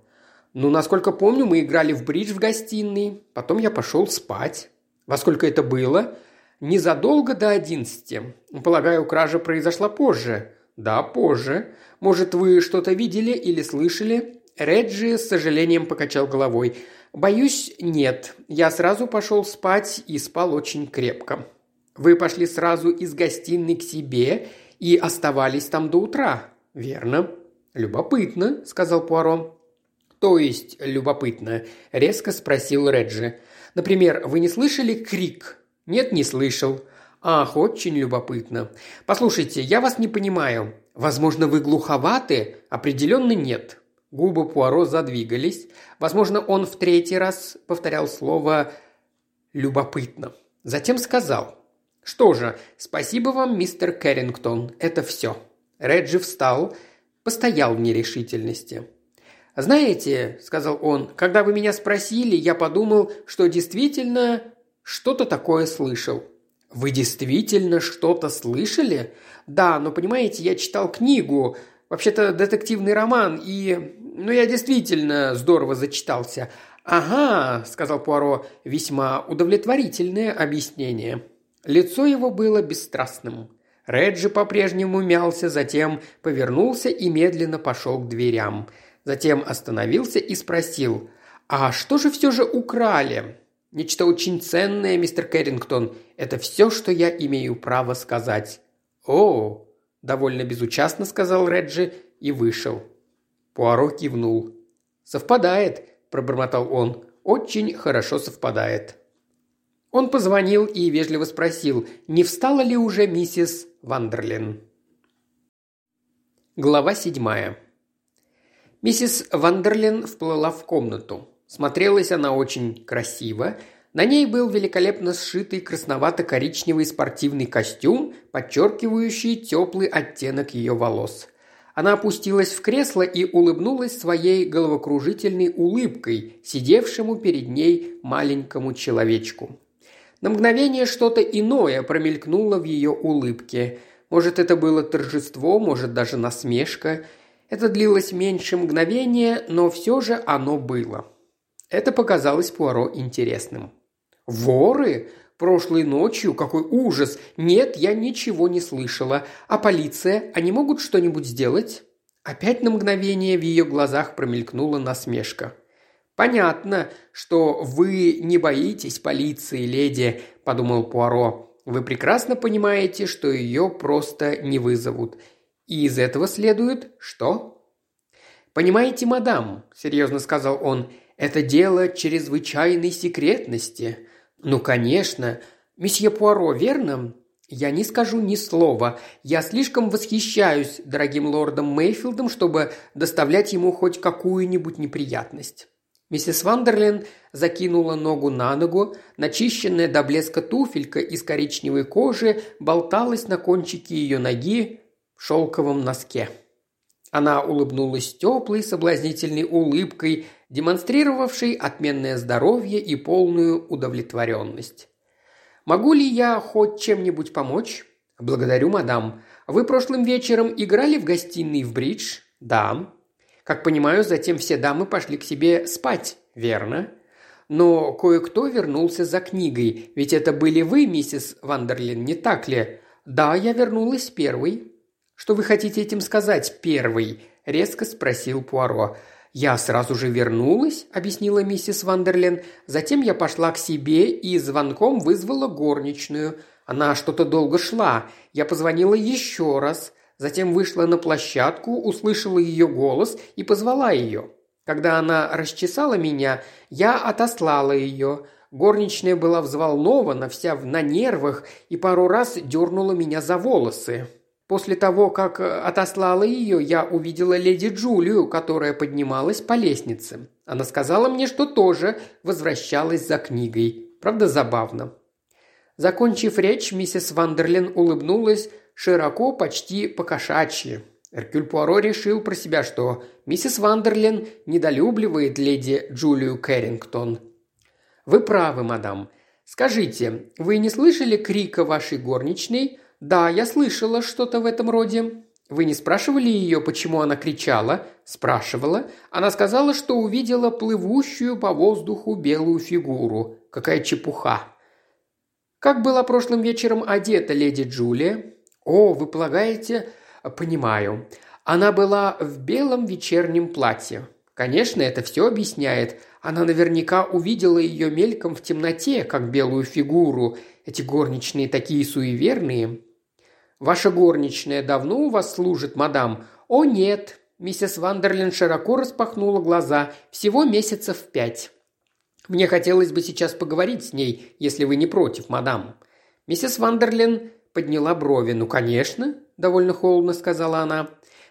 «Ну, насколько помню, мы играли в бридж в гостиной. Потом я пошел спать». «Во сколько это было?» «Незадолго до одиннадцати. Полагаю, кража произошла позже». «Да, позже. Может, вы что-то видели или слышали?» Реджи с сожалением покачал головой. «Боюсь, нет. Я сразу пошел спать и спал очень крепко». «Вы пошли сразу из гостиной к себе и оставались там до утра?» «Верно». «Любопытно», — сказал Пуаро. «То есть любопытно?» – резко спросил Реджи. «Например, вы не слышали крик?» «Нет, не слышал. «Ах, очень любопытно. Послушайте, я вас не понимаю. Возможно, вы глуховаты? Определенно нет». Губы Пуаро задвигались. Возможно, он в третий раз повторял слово «любопытно». Затем сказал «Что же, спасибо вам, мистер Кэррингтон, это все». Реджи встал, постоял в нерешительности. «Знаете», – сказал он, – «когда вы меня спросили, я подумал, что действительно что-то такое слышал». «Вы действительно что-то слышали?» «Да, но понимаете, я читал книгу, вообще-то детективный роман, и... Ну, я действительно здорово зачитался. «Ага», – сказал Пуаро, – «весьма удовлетворительное объяснение». Лицо его было бесстрастным. Реджи по-прежнему мялся, затем повернулся и медленно пошел к дверям. Затем остановился и спросил, «А что же все же украли?» «Нечто очень ценное, мистер Кэррингтон. Это все, что я имею право сказать». «О!» – довольно безучастно сказал Реджи и вышел. Пуаро кивнул. «Совпадает», – пробормотал он. «Очень хорошо совпадает». Он позвонил и вежливо спросил, не встала ли уже миссис Вандерлин. Глава седьмая. Миссис Вандерлин вплыла в комнату. Смотрелась она очень красиво. На ней был великолепно сшитый красновато-коричневый спортивный костюм, подчеркивающий теплый оттенок ее волос. Она опустилась в кресло и улыбнулась своей головокружительной улыбкой, сидевшему перед ней маленькому человечку. На мгновение что-то иное промелькнуло в ее улыбке. Может, это было торжество, может, даже насмешка. Это длилось меньше мгновения, но все же оно было. Это показалось Пуаро интересным. «Воры? Прошлой ночью? Какой ужас! Нет, я ничего не слышала. А полиция? Они могут что-нибудь сделать?» Опять на мгновение в ее глазах промелькнула насмешка. «Понятно, что вы не боитесь полиции, леди», – подумал Пуаро. «Вы прекрасно понимаете, что ее просто не вызовут. И из этого следует что?» «Понимаете, мадам», – серьезно сказал он, – «это дело чрезвычайной секретности». «Ну, конечно. Месье Пуаро, верно?» «Я не скажу ни слова. Я слишком восхищаюсь дорогим лордом Мейфилдом, чтобы доставлять ему хоть какую-нибудь неприятность». Миссис Вандерлен закинула ногу на ногу, начищенная до блеска туфелька из коричневой кожи болталась на кончике ее ноги в шелковом носке. Она улыбнулась теплой, соблазнительной улыбкой, демонстрировавшей отменное здоровье и полную удовлетворенность. «Могу ли я хоть чем-нибудь помочь?» «Благодарю, мадам. Вы прошлым вечером играли в гостиной в бридж?» «Да». Как понимаю, затем все дамы пошли к себе спать, верно? Но кое-кто вернулся за книгой, ведь это были вы, миссис Вандерлин, не так ли? Да, я вернулась первой. Что вы хотите этим сказать, первый? резко спросил Пуаро. «Я сразу же вернулась», – объяснила миссис Вандерлин. «Затем я пошла к себе и звонком вызвала горничную. Она что-то долго шла. Я позвонила еще раз. Затем вышла на площадку, услышала ее голос и позвала ее. Когда она расчесала меня, я отослала ее. Горничная была взволнована, вся на нервах, и пару раз дернула меня за волосы. После того, как отослала ее, я увидела леди Джулию, которая поднималась по лестнице. Она сказала мне, что тоже возвращалась за книгой. Правда, забавно. Закончив речь, миссис Вандерлин улыбнулась широко, почти покошачьи. Эркюль Пуаро решил про себя, что миссис Вандерлин недолюбливает леди Джулию Кэррингтон. «Вы правы, мадам. Скажите, вы не слышали крика вашей горничной?» «Да, я слышала что-то в этом роде». «Вы не спрашивали ее, почему она кричала?» «Спрашивала. Она сказала, что увидела плывущую по воздуху белую фигуру. Какая чепуха!» «Как была прошлым вечером одета леди Джулия?» «О, вы полагаете...» «Понимаю. Она была в белом вечернем платье. Конечно, это все объясняет. Она наверняка увидела ее мельком в темноте, как белую фигуру. Эти горничные такие суеверные». «Ваша горничная давно у вас служит, мадам?» «О, нет». Миссис Вандерлин широко распахнула глаза. «Всего месяцев пять». «Мне хотелось бы сейчас поговорить с ней, если вы не против, мадам». Миссис Вандерлин подняла брови. «Ну, конечно», – довольно холодно сказала она.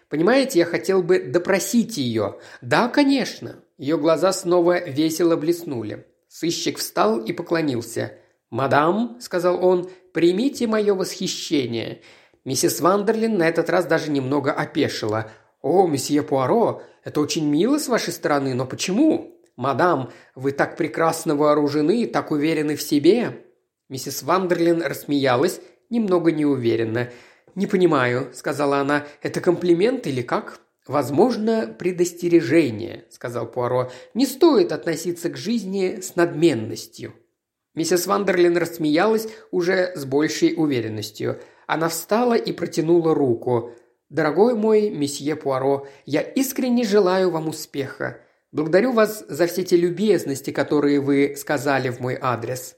«Понимаете, я хотел бы допросить ее». «Да, конечно». Ее глаза снова весело блеснули. Сыщик встал и поклонился. «Мадам», – сказал он, – «примите мое восхищение. Миссис Вандерлин на этот раз даже немного опешила. «О, месье Пуаро, это очень мило с вашей стороны, но почему? Мадам, вы так прекрасно вооружены, так уверены в себе?» Миссис Вандерлин рассмеялась, немного неуверенно. «Не понимаю», — сказала она, — «это комплимент или как?» «Возможно, предостережение», — сказал Пуаро. «Не стоит относиться к жизни с надменностью». Миссис Вандерлин рассмеялась уже с большей уверенностью. Она встала и протянула руку. «Дорогой мой месье Пуаро, я искренне желаю вам успеха. Благодарю вас за все те любезности, которые вы сказали в мой адрес».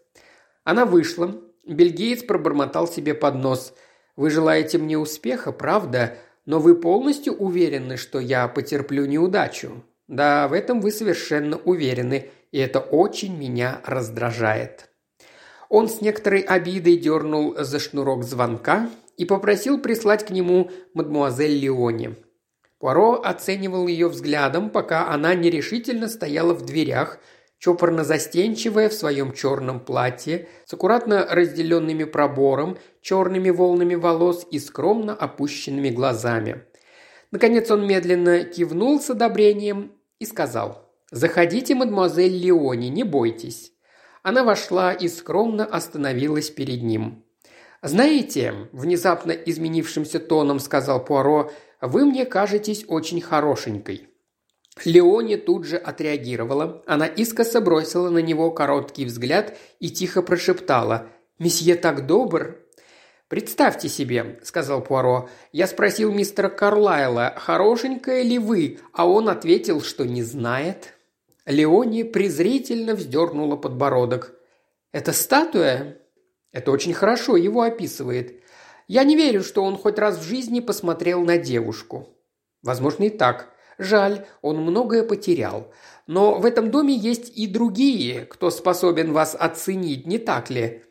Она вышла. Бельгиец пробормотал себе под нос. «Вы желаете мне успеха, правда? Но вы полностью уверены, что я потерплю неудачу?» «Да, в этом вы совершенно уверены, и это очень меня раздражает». Он с некоторой обидой дернул за шнурок звонка и попросил прислать к нему мадмуазель Леони. Пуаро оценивал ее взглядом, пока она нерешительно стояла в дверях, чопорно-застенчивая в своем черном платье, с аккуратно разделенными пробором, черными волнами волос и скромно опущенными глазами. Наконец он медленно кивнул с одобрением и сказал «Заходите, мадемуазель Леони, не бойтесь». Она вошла и скромно остановилась перед ним. «Знаете», – внезапно изменившимся тоном сказал Пуаро, – «вы мне кажетесь очень хорошенькой». Леони тут же отреагировала. Она искоса бросила на него короткий взгляд и тихо прошептала «Месье так добр!» «Представьте себе», – сказал Пуаро, – «я спросил мистера Карлайла, хорошенькая ли вы, а он ответил, что не знает». Леони презрительно вздернула подбородок. «Это статуя?» «Это очень хорошо его описывает. Я не верю, что он хоть раз в жизни посмотрел на девушку». «Возможно, и так. Жаль, он многое потерял. Но в этом доме есть и другие, кто способен вас оценить, не так ли?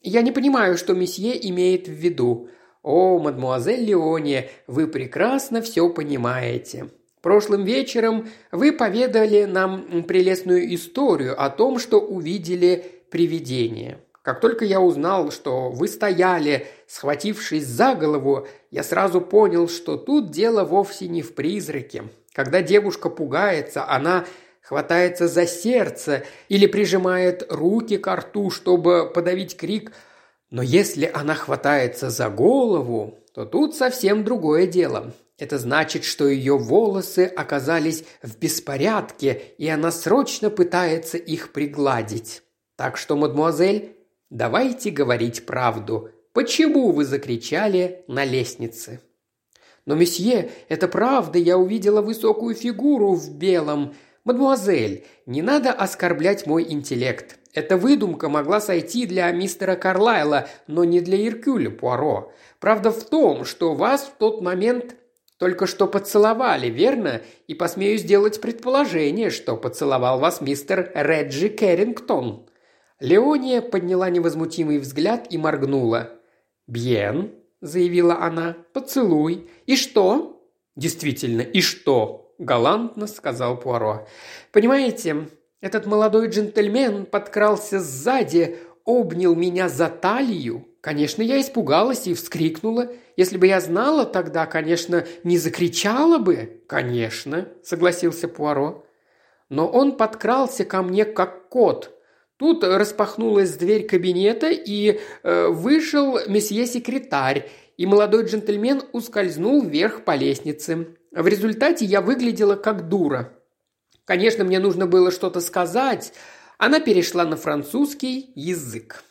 Я не понимаю, что месье имеет в виду. О, мадмуазель Леоне, вы прекрасно все понимаете. Прошлым вечером вы поведали нам прелестную историю о том, что увидели привидение. Как только я узнал, что вы стояли, схватившись за голову, я сразу понял, что тут дело вовсе не в призраке. Когда девушка пугается, она хватается за сердце или прижимает руки к рту, чтобы подавить крик. Но если она хватается за голову, то тут совсем другое дело. Это значит, что ее волосы оказались в беспорядке, и она срочно пытается их пригладить. Так что, мадемуазель, давайте говорить правду. Почему вы закричали на лестнице?» «Но, месье, это правда, я увидела высокую фигуру в белом. Мадемуазель, не надо оскорблять мой интеллект. Эта выдумка могла сойти для мистера Карлайла, но не для Иркюля Пуаро. Правда в том, что вас в тот момент только что поцеловали, верно? И посмею сделать предположение, что поцеловал вас мистер Реджи Керрингтон». Леония подняла невозмутимый взгляд и моргнула. «Бьен», – заявила она, – «поцелуй. И что?» «Действительно, и что?» – галантно сказал Пуаро. «Понимаете, этот молодой джентльмен подкрался сзади, обнял меня за талию. Конечно, я испугалась и вскрикнула. Если бы я знала тогда, конечно, не закричала бы. Конечно, согласился Пуаро. Но он подкрался ко мне как кот. Тут распахнулась дверь кабинета, и э, вышел месье-секретарь, и молодой джентльмен ускользнул вверх по лестнице. В результате я выглядела как дура. Конечно, мне нужно было что-то сказать. Она перешла на французский язык.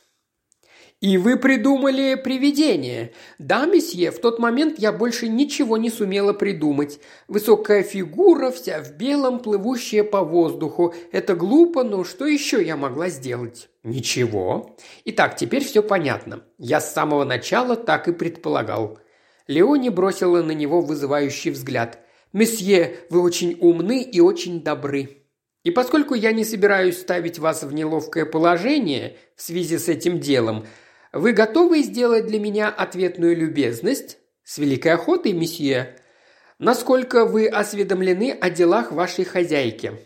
«И вы придумали привидение?» «Да, месье, в тот момент я больше ничего не сумела придумать. Высокая фигура, вся в белом, плывущая по воздуху. Это глупо, но что еще я могла сделать?» «Ничего. Итак, теперь все понятно. Я с самого начала так и предполагал». Леони бросила на него вызывающий взгляд. «Месье, вы очень умны и очень добры. И поскольку я не собираюсь ставить вас в неловкое положение в связи с этим делом, вы готовы сделать для меня ответную любезность? С великой охотой, месье. Насколько вы осведомлены о делах вашей хозяйки?»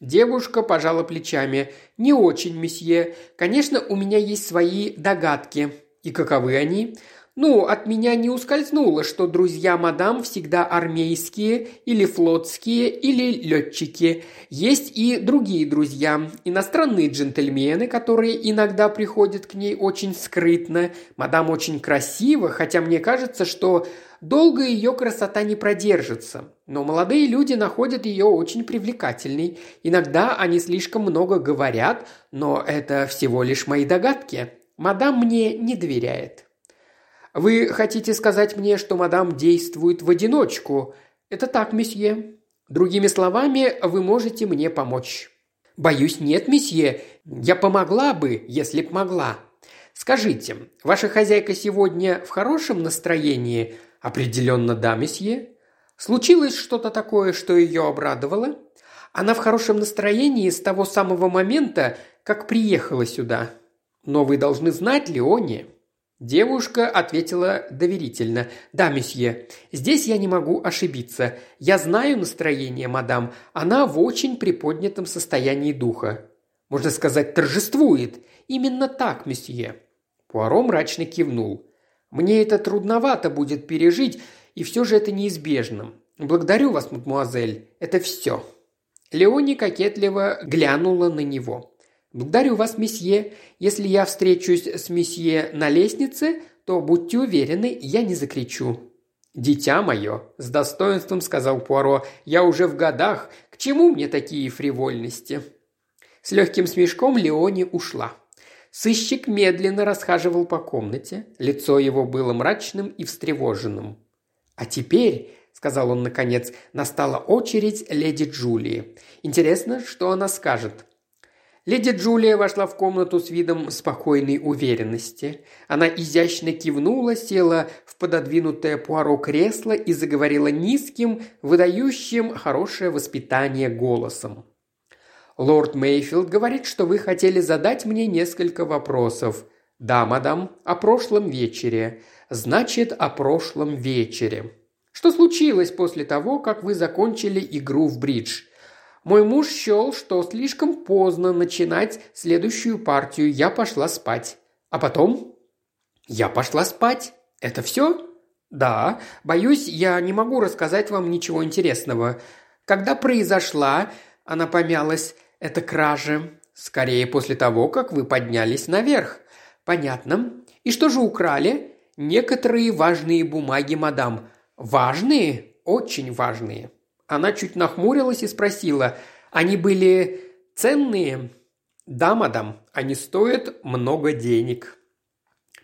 Девушка пожала плечами. «Не очень, месье. Конечно, у меня есть свои догадки. И каковы они? Ну, от меня не ускользнуло, что друзья мадам всегда армейские или флотские или летчики. Есть и другие друзья, иностранные джентльмены, которые иногда приходят к ней очень скрытно. Мадам очень красива, хотя мне кажется, что долго ее красота не продержится. Но молодые люди находят ее очень привлекательной. Иногда они слишком много говорят, но это всего лишь мои догадки. Мадам мне не доверяет. «Вы хотите сказать мне, что мадам действует в одиночку?» «Это так, месье. Другими словами, вы можете мне помочь». «Боюсь, нет, месье. Я помогла бы, если б могла». «Скажите, ваша хозяйка сегодня в хорошем настроении?» «Определенно да, месье». «Случилось что-то такое, что ее обрадовало?» «Она в хорошем настроении с того самого момента, как приехала сюда». «Но вы должны знать, Леони, Девушка ответила доверительно. «Да, месье, здесь я не могу ошибиться. Я знаю настроение, мадам. Она в очень приподнятом состоянии духа. Можно сказать, торжествует. Именно так, месье». Пуаро мрачно кивнул. «Мне это трудновато будет пережить, и все же это неизбежно. Благодарю вас, мадемуазель. Это все». Леони кокетливо глянула на него. «Благодарю вас, месье. Если я встречусь с месье на лестнице, то будьте уверены, я не закричу». «Дитя мое», – с достоинством сказал Пуаро, – «я уже в годах. К чему мне такие фривольности?» С легким смешком Леони ушла. Сыщик медленно расхаживал по комнате. Лицо его было мрачным и встревоженным. «А теперь», – сказал он наконец, – настала очередь леди Джулии. «Интересно, что она скажет?» Леди Джулия вошла в комнату с видом спокойной уверенности. Она изящно кивнула, села в пододвинутое Пуаро кресло и заговорила низким, выдающим хорошее воспитание голосом. «Лорд Мейфилд говорит, что вы хотели задать мне несколько вопросов. Да, мадам, о прошлом вечере. Значит, о прошлом вечере. Что случилось после того, как вы закончили игру в бридж? Мой муж счел, что слишком поздно начинать следующую партию. Я пошла спать. А потом? Я пошла спать. Это все? Да. Боюсь, я не могу рассказать вам ничего интересного. Когда произошла, она помялась, эта кража. Скорее после того, как вы поднялись наверх. Понятно. И что же украли? Некоторые важные бумаги, мадам. Важные? Очень важные. Она чуть нахмурилась и спросила, «Они были ценные?» «Да, мадам, они стоят много денег».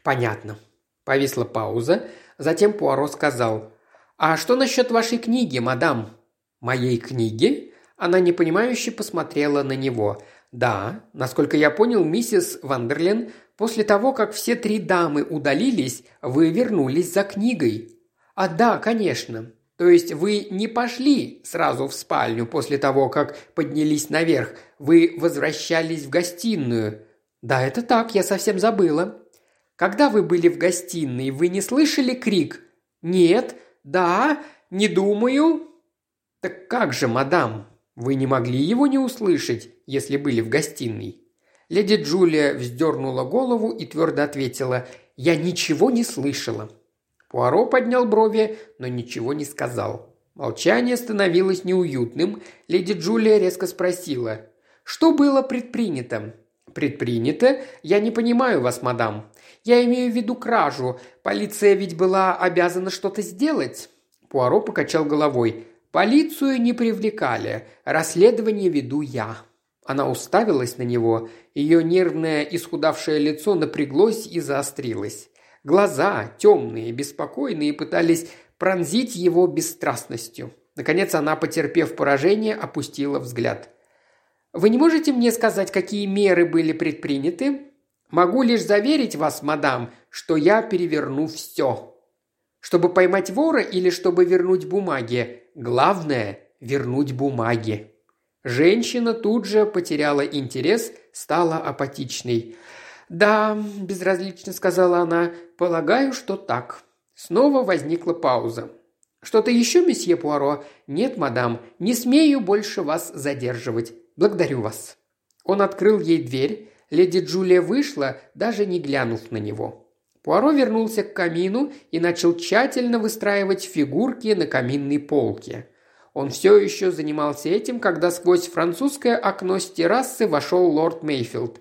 «Понятно». Повисла пауза, затем Пуаро сказал, «А что насчет вашей книги, мадам?» «Моей книги?» Она непонимающе посмотрела на него. «Да, насколько я понял, миссис Вандерлен, после того, как все три дамы удалились, вы вернулись за книгой». «А да, конечно. То есть вы не пошли сразу в спальню после того, как поднялись наверх, вы возвращались в гостиную. Да, это так, я совсем забыла. Когда вы были в гостиной, вы не слышали крик? Нет, да, не думаю. Так как же, мадам, вы не могли его не услышать, если были в гостиной? Леди Джулия вздернула голову и твердо ответила, «Я ничего не слышала». Пуаро поднял брови, но ничего не сказал. Молчание становилось неуютным. Леди Джулия резко спросила. «Что было предпринято?» «Предпринято? Я не понимаю вас, мадам. Я имею в виду кражу. Полиция ведь была обязана что-то сделать?» Пуаро покачал головой. «Полицию не привлекали. Расследование веду я». Она уставилась на него. Ее нервное исхудавшее лицо напряглось и заострилось. Глаза, темные, беспокойные, пытались пронзить его бесстрастностью. Наконец она, потерпев поражение, опустила взгляд. «Вы не можете мне сказать, какие меры были предприняты?» «Могу лишь заверить вас, мадам, что я переверну все. Чтобы поймать вора или чтобы вернуть бумаги? Главное – вернуть бумаги». Женщина тут же потеряла интерес, стала апатичной. «Да», – безразлично сказала она, – «полагаю, что так». Снова возникла пауза. «Что-то еще, месье Пуаро?» «Нет, мадам, не смею больше вас задерживать. Благодарю вас». Он открыл ей дверь. Леди Джулия вышла, даже не глянув на него. Пуаро вернулся к камину и начал тщательно выстраивать фигурки на каминной полке. Он все еще занимался этим, когда сквозь французское окно с террасы вошел лорд Мейфилд.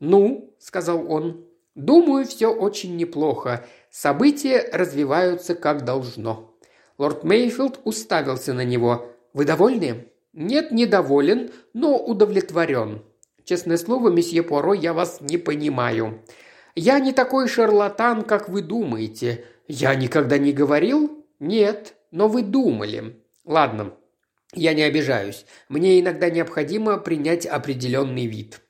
«Ну», – сказал он, – «думаю, все очень неплохо. События развиваются как должно». Лорд Мейфилд уставился на него. «Вы довольны?» «Нет, недоволен, но удовлетворен. Честное слово, месье Пуаро, я вас не понимаю. Я не такой шарлатан, как вы думаете. Я никогда не говорил? Нет, но вы думали. Ладно, я не обижаюсь. Мне иногда необходимо принять определенный вид.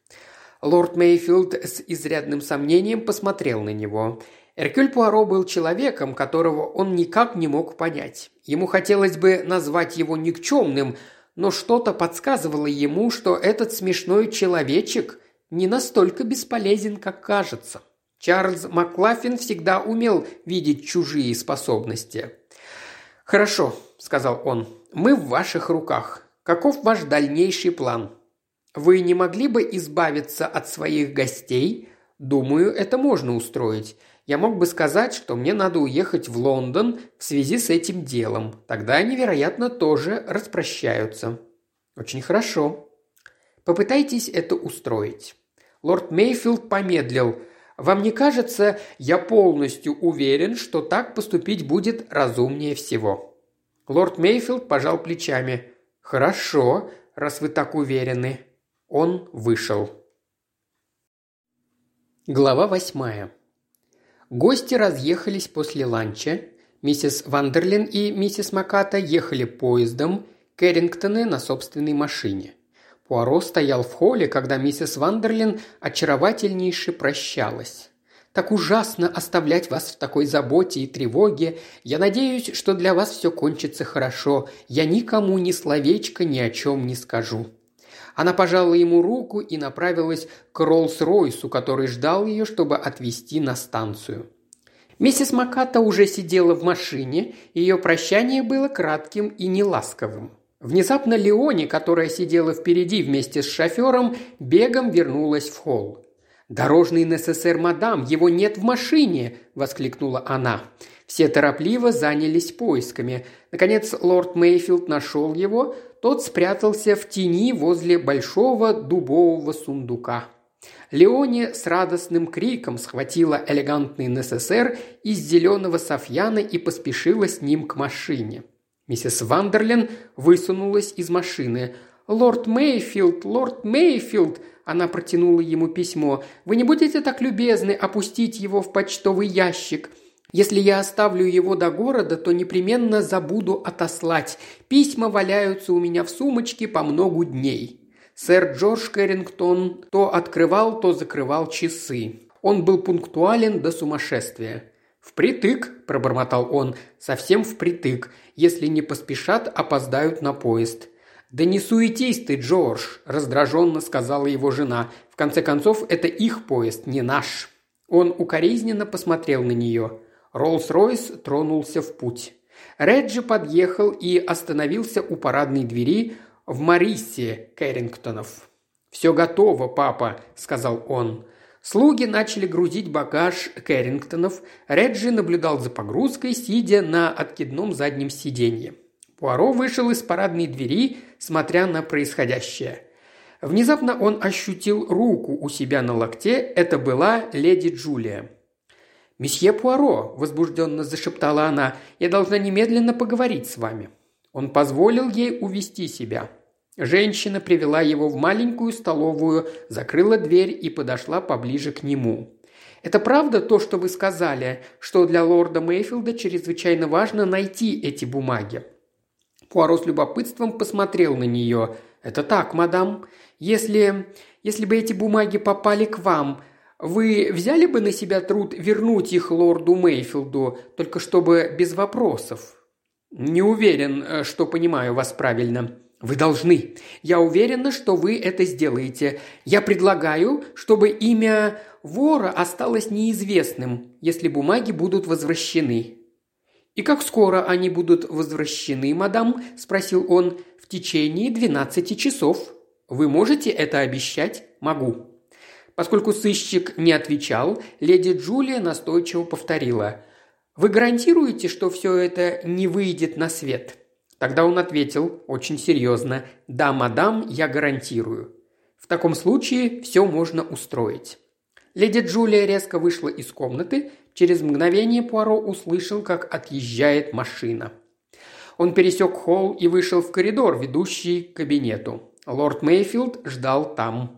Лорд Мейфилд с изрядным сомнением посмотрел на него. Эркюль Пуаро был человеком, которого он никак не мог понять. Ему хотелось бы назвать его никчемным, но что-то подсказывало ему, что этот смешной человечек не настолько бесполезен, как кажется. Чарльз Маклаффин всегда умел видеть чужие способности. «Хорошо», – сказал он, – «мы в ваших руках. Каков ваш дальнейший план?» «Вы не могли бы избавиться от своих гостей?» «Думаю, это можно устроить. Я мог бы сказать, что мне надо уехать в Лондон в связи с этим делом. Тогда они, вероятно, тоже распрощаются». «Очень хорошо. Попытайтесь это устроить». Лорд Мейфилд помедлил – вам не кажется, я полностью уверен, что так поступить будет разумнее всего?» Лорд Мейфилд пожал плечами. «Хорошо, раз вы так уверены». Он вышел. Глава восьмая. Гости разъехались после ланча. Миссис Вандерлин и миссис Маката ехали поездом, Кэррингтоны на собственной машине. Пуаро стоял в холле, когда миссис Вандерлин очаровательнейше прощалась. «Так ужасно оставлять вас в такой заботе и тревоге. Я надеюсь, что для вас все кончится хорошо. Я никому ни словечко ни о чем не скажу». Она пожала ему руку и направилась к Роллс-Ройсу, который ждал ее, чтобы отвезти на станцию. Миссис Маката уже сидела в машине, ее прощание было кратким и неласковым. Внезапно Леони, которая сидела впереди вместе с шофером, бегом вернулась в холл. «Дорожный НССР, мадам, его нет в машине!» – воскликнула она. Все торопливо занялись поисками. Наконец лорд Мейфилд нашел его, тот спрятался в тени возле большого дубового сундука. Леони с радостным криком схватила элегантный НССР из зеленого софьяна и поспешила с ним к машине. Миссис Вандерлин высунулась из машины. «Лорд Мейфилд, лорд Мейфилд!» Она протянула ему письмо. «Вы не будете так любезны опустить его в почтовый ящик? Если я оставлю его до города, то непременно забуду отослать. Письма валяются у меня в сумочке по многу дней». Сэр Джордж Кэррингтон то открывал, то закрывал часы. Он был пунктуален до сумасшествия. «Впритык», – пробормотал он, – «совсем впритык. Если не поспешат, опоздают на поезд». «Да не суетись ты, Джордж», – раздраженно сказала его жена. «В конце концов, это их поезд, не наш». Он укоризненно посмотрел на нее. Роллс-Ройс тронулся в путь. Реджи подъехал и остановился у парадной двери в Мариссе Кэррингтонов. «Все готово, папа», – сказал он. Слуги начали грузить багаж Кэррингтонов. Реджи наблюдал за погрузкой, сидя на откидном заднем сиденье. Пуаро вышел из парадной двери, смотря на происходящее. Внезапно он ощутил руку у себя на локте. Это была леди Джулия. «Месье Пуаро», – возбужденно зашептала она, – «я должна немедленно поговорить с вами». Он позволил ей увести себя. Женщина привела его в маленькую столовую, закрыла дверь и подошла поближе к нему. «Это правда то, что вы сказали, что для лорда Мейфилда чрезвычайно важно найти эти бумаги?» Пуаро с любопытством посмотрел на нее. «Это так, мадам. Если... если бы эти бумаги попали к вам, вы взяли бы на себя труд вернуть их лорду Мейфилду, только чтобы без вопросов?» «Не уверен, э, что понимаю вас правильно», вы должны. Я уверена, что вы это сделаете. Я предлагаю, чтобы имя вора осталось неизвестным, если бумаги будут возвращены». «И как скоро они будут возвращены, мадам?» – спросил он. «В течение двенадцати часов. Вы можете это обещать?» «Могу». Поскольку сыщик не отвечал, леди Джулия настойчиво повторила. «Вы гарантируете, что все это не выйдет на свет?» Тогда он ответил очень серьезно. «Да, мадам, я гарантирую». В таком случае все можно устроить. Леди Джулия резко вышла из комнаты. Через мгновение Пуаро услышал, как отъезжает машина. Он пересек холл и вышел в коридор, ведущий к кабинету. Лорд Мейфилд ждал там.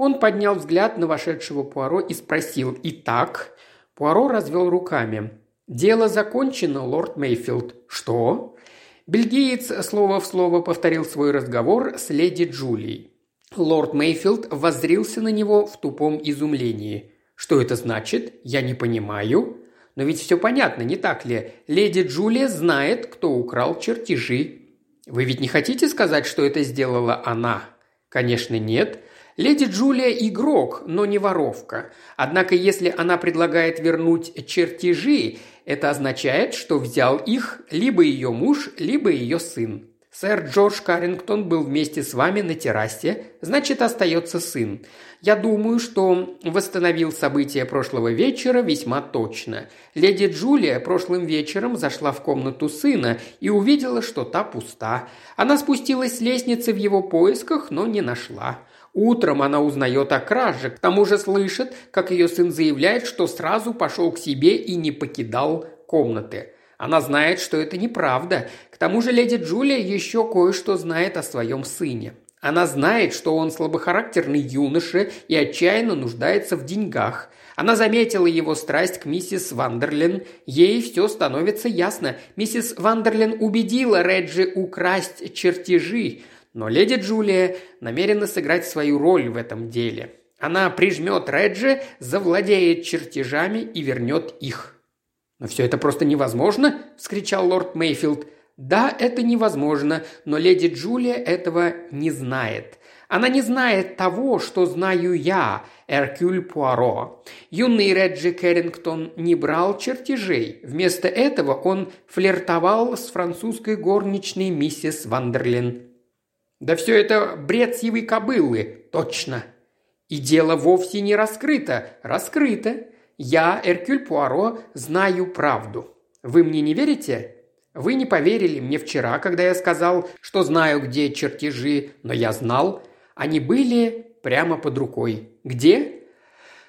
Он поднял взгляд на вошедшего Пуаро и спросил «Итак?» Пуаро развел руками. «Дело закончено, лорд Мейфилд». «Что?» Бельгиец слово в слово повторил свой разговор с леди Джулией. Лорд Мейфилд воззрился на него в тупом изумлении. «Что это значит? Я не понимаю». «Но ведь все понятно, не так ли? Леди Джулия знает, кто украл чертежи». «Вы ведь не хотите сказать, что это сделала она?» «Конечно, нет. Леди Джулия – игрок, но не воровка. Однако, если она предлагает вернуть чертежи, это означает, что взял их либо ее муж, либо ее сын. Сэр Джордж Каррингтон был вместе с вами на террасе, значит, остается сын. Я думаю, что восстановил события прошлого вечера весьма точно. Леди Джулия прошлым вечером зашла в комнату сына и увидела, что та пуста. Она спустилась с лестницы в его поисках, но не нашла. Утром она узнает о краже, к тому же слышит, как ее сын заявляет, что сразу пошел к себе и не покидал комнаты. Она знает, что это неправда. К тому же леди Джулия еще кое-что знает о своем сыне. Она знает, что он слабохарактерный юноша и отчаянно нуждается в деньгах. Она заметила его страсть к миссис Вандерлин. Ей все становится ясно. Миссис Вандерлин убедила Реджи украсть чертежи, но леди Джулия намерена сыграть свою роль в этом деле. Она прижмет Реджи, завладеет чертежами и вернет их. «Но все это просто невозможно!» – вскричал лорд Мейфилд. «Да, это невозможно, но леди Джулия этого не знает. Она не знает того, что знаю я, Эркюль Пуаро. Юный Реджи Кэррингтон не брал чертежей. Вместо этого он флиртовал с французской горничной миссис Вандерлин. Да все это бред сивой кобылы, точно. И дело вовсе не раскрыто. Раскрыто. Я, Эркюль Пуаро, знаю правду. Вы мне не верите? Вы не поверили мне вчера, когда я сказал, что знаю, где чертежи, но я знал. Они были прямо под рукой. Где?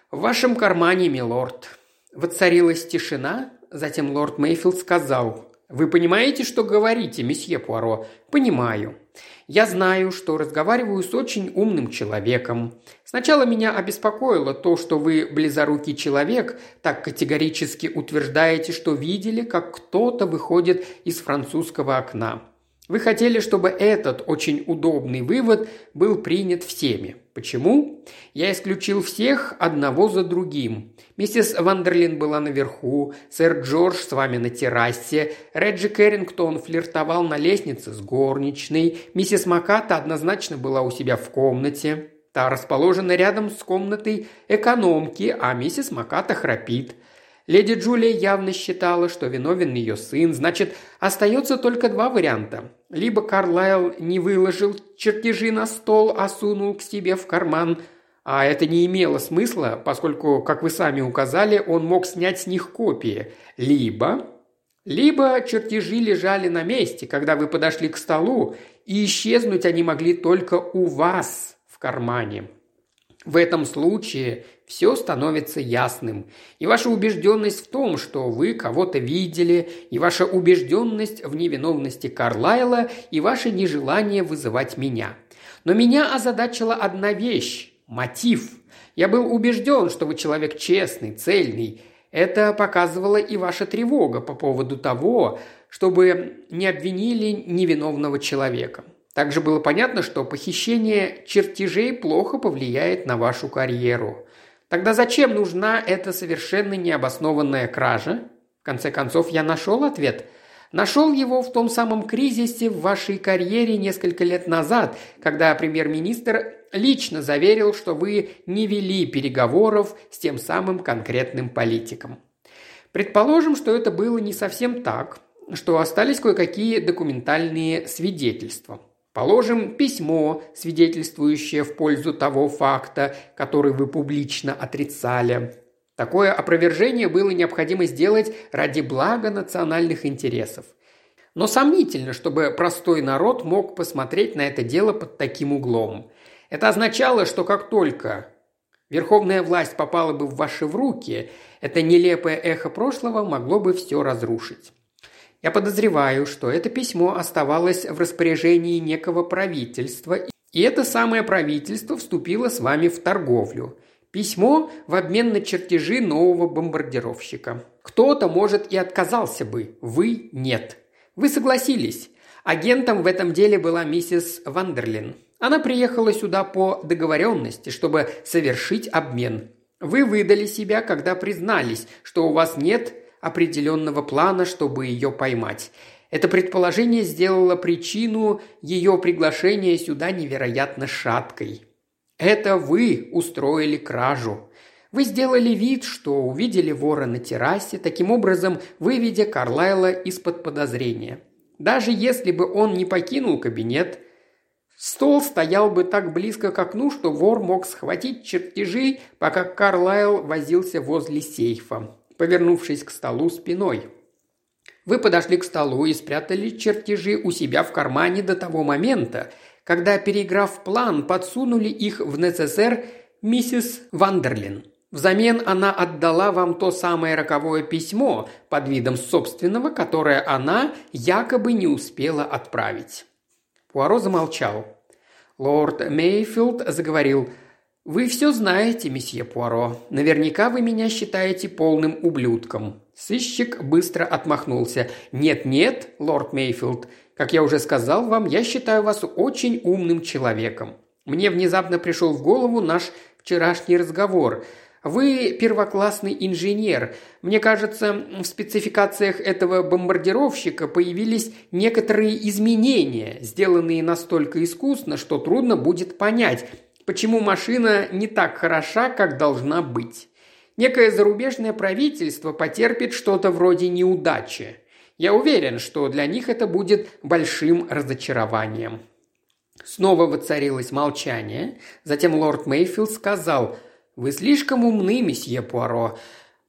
В вашем кармане, милорд. Воцарилась тишина, затем лорд Мейфилд сказал, «Вы понимаете, что говорите, месье Пуаро?» «Понимаю. Я знаю, что разговариваю с очень умным человеком. Сначала меня обеспокоило то, что вы, близорукий человек, так категорически утверждаете, что видели, как кто-то выходит из французского окна. Вы хотели, чтобы этот очень удобный вывод был принят всеми. Почему? Я исключил всех одного за другим. Миссис Вандерлин была наверху, сэр Джордж с вами на террасе, Реджи Кэррингтон флиртовал на лестнице с горничной, миссис Маката однозначно была у себя в комнате. Та расположена рядом с комнатой экономки, а миссис Маката храпит. Леди Джулия явно считала, что виновен ее сын, значит, остается только два варианта. Либо Карлайл не выложил чертежи на стол, а сунул к себе в карман, а это не имело смысла, поскольку, как вы сами указали, он мог снять с них копии. Либо... Либо чертежи лежали на месте, когда вы подошли к столу, и исчезнуть они могли только у вас в кармане. В этом случае все становится ясным. И ваша убежденность в том, что вы кого-то видели, и ваша убежденность в невиновности Карлайла, и ваше нежелание вызывать меня. Но меня озадачила одна вещь – мотив. Я был убежден, что вы человек честный, цельный. Это показывала и ваша тревога по поводу того, чтобы не обвинили невиновного человека. Также было понятно, что похищение чертежей плохо повлияет на вашу карьеру. Тогда зачем нужна эта совершенно необоснованная кража? В конце концов, я нашел ответ. Нашел его в том самом кризисе в вашей карьере несколько лет назад, когда премьер-министр лично заверил, что вы не вели переговоров с тем самым конкретным политиком. Предположим, что это было не совсем так, что остались кое-какие документальные свидетельства – Положим, письмо, свидетельствующее в пользу того факта, который вы публично отрицали. Такое опровержение было необходимо сделать ради блага национальных интересов. Но сомнительно, чтобы простой народ мог посмотреть на это дело под таким углом. Это означало, что как только верховная власть попала бы в ваши руки, это нелепое эхо прошлого могло бы все разрушить. Я подозреваю, что это письмо оставалось в распоряжении некого правительства, и это самое правительство вступило с вами в торговлю. Письмо в обмен на чертежи нового бомбардировщика. Кто-то, может, и отказался бы, вы – нет. Вы согласились. Агентом в этом деле была миссис Вандерлин. Она приехала сюда по договоренности, чтобы совершить обмен. Вы выдали себя, когда признались, что у вас нет определенного плана, чтобы ее поймать. Это предположение сделало причину ее приглашения сюда невероятно шаткой. Это вы устроили кражу. Вы сделали вид, что увидели вора на террасе, таким образом выведя Карлайла из-под подозрения. Даже если бы он не покинул кабинет, стол стоял бы так близко к окну, что вор мог схватить чертежи, пока Карлайл возился возле сейфа, повернувшись к столу спиной. Вы подошли к столу и спрятали чертежи у себя в кармане до того момента, когда, переиграв план, подсунули их в НССР миссис Вандерлин. Взамен она отдала вам то самое роковое письмо под видом собственного, которое она якобы не успела отправить. Пуаро замолчал. Лорд Мейфилд заговорил. «Вы все знаете, месье Пуаро. Наверняка вы меня считаете полным ублюдком». Сыщик быстро отмахнулся. «Нет-нет, лорд Мейфилд, как я уже сказал вам, я считаю вас очень умным человеком. Мне внезапно пришел в голову наш вчерашний разговор – вы первоклассный инженер. Мне кажется, в спецификациях этого бомбардировщика появились некоторые изменения, сделанные настолько искусно, что трудно будет понять, почему машина не так хороша, как должна быть. Некое зарубежное правительство потерпит что-то вроде неудачи. Я уверен, что для них это будет большим разочарованием. Снова воцарилось молчание. Затем лорд Мейфилд сказал – вы слишком умны, месье Пуаро.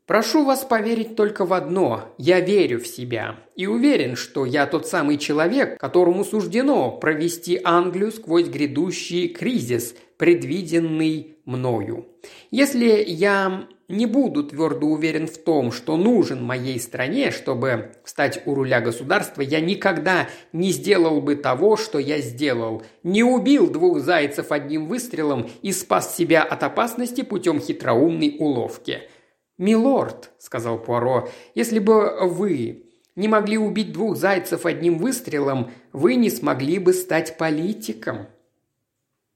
Прошу вас поверить только в одно. Я верю в себя. И уверен, что я тот самый человек, которому суждено провести Англию сквозь грядущий кризис, предвиденный мною. Если я не буду твердо уверен в том, что нужен моей стране, чтобы встать у руля государства, я никогда не сделал бы того, что я сделал. Не убил двух зайцев одним выстрелом и спас себя от опасности путем хитроумной уловки. «Милорд», — сказал Пуаро, — «если бы вы не могли убить двух зайцев одним выстрелом, вы не смогли бы стать политиком».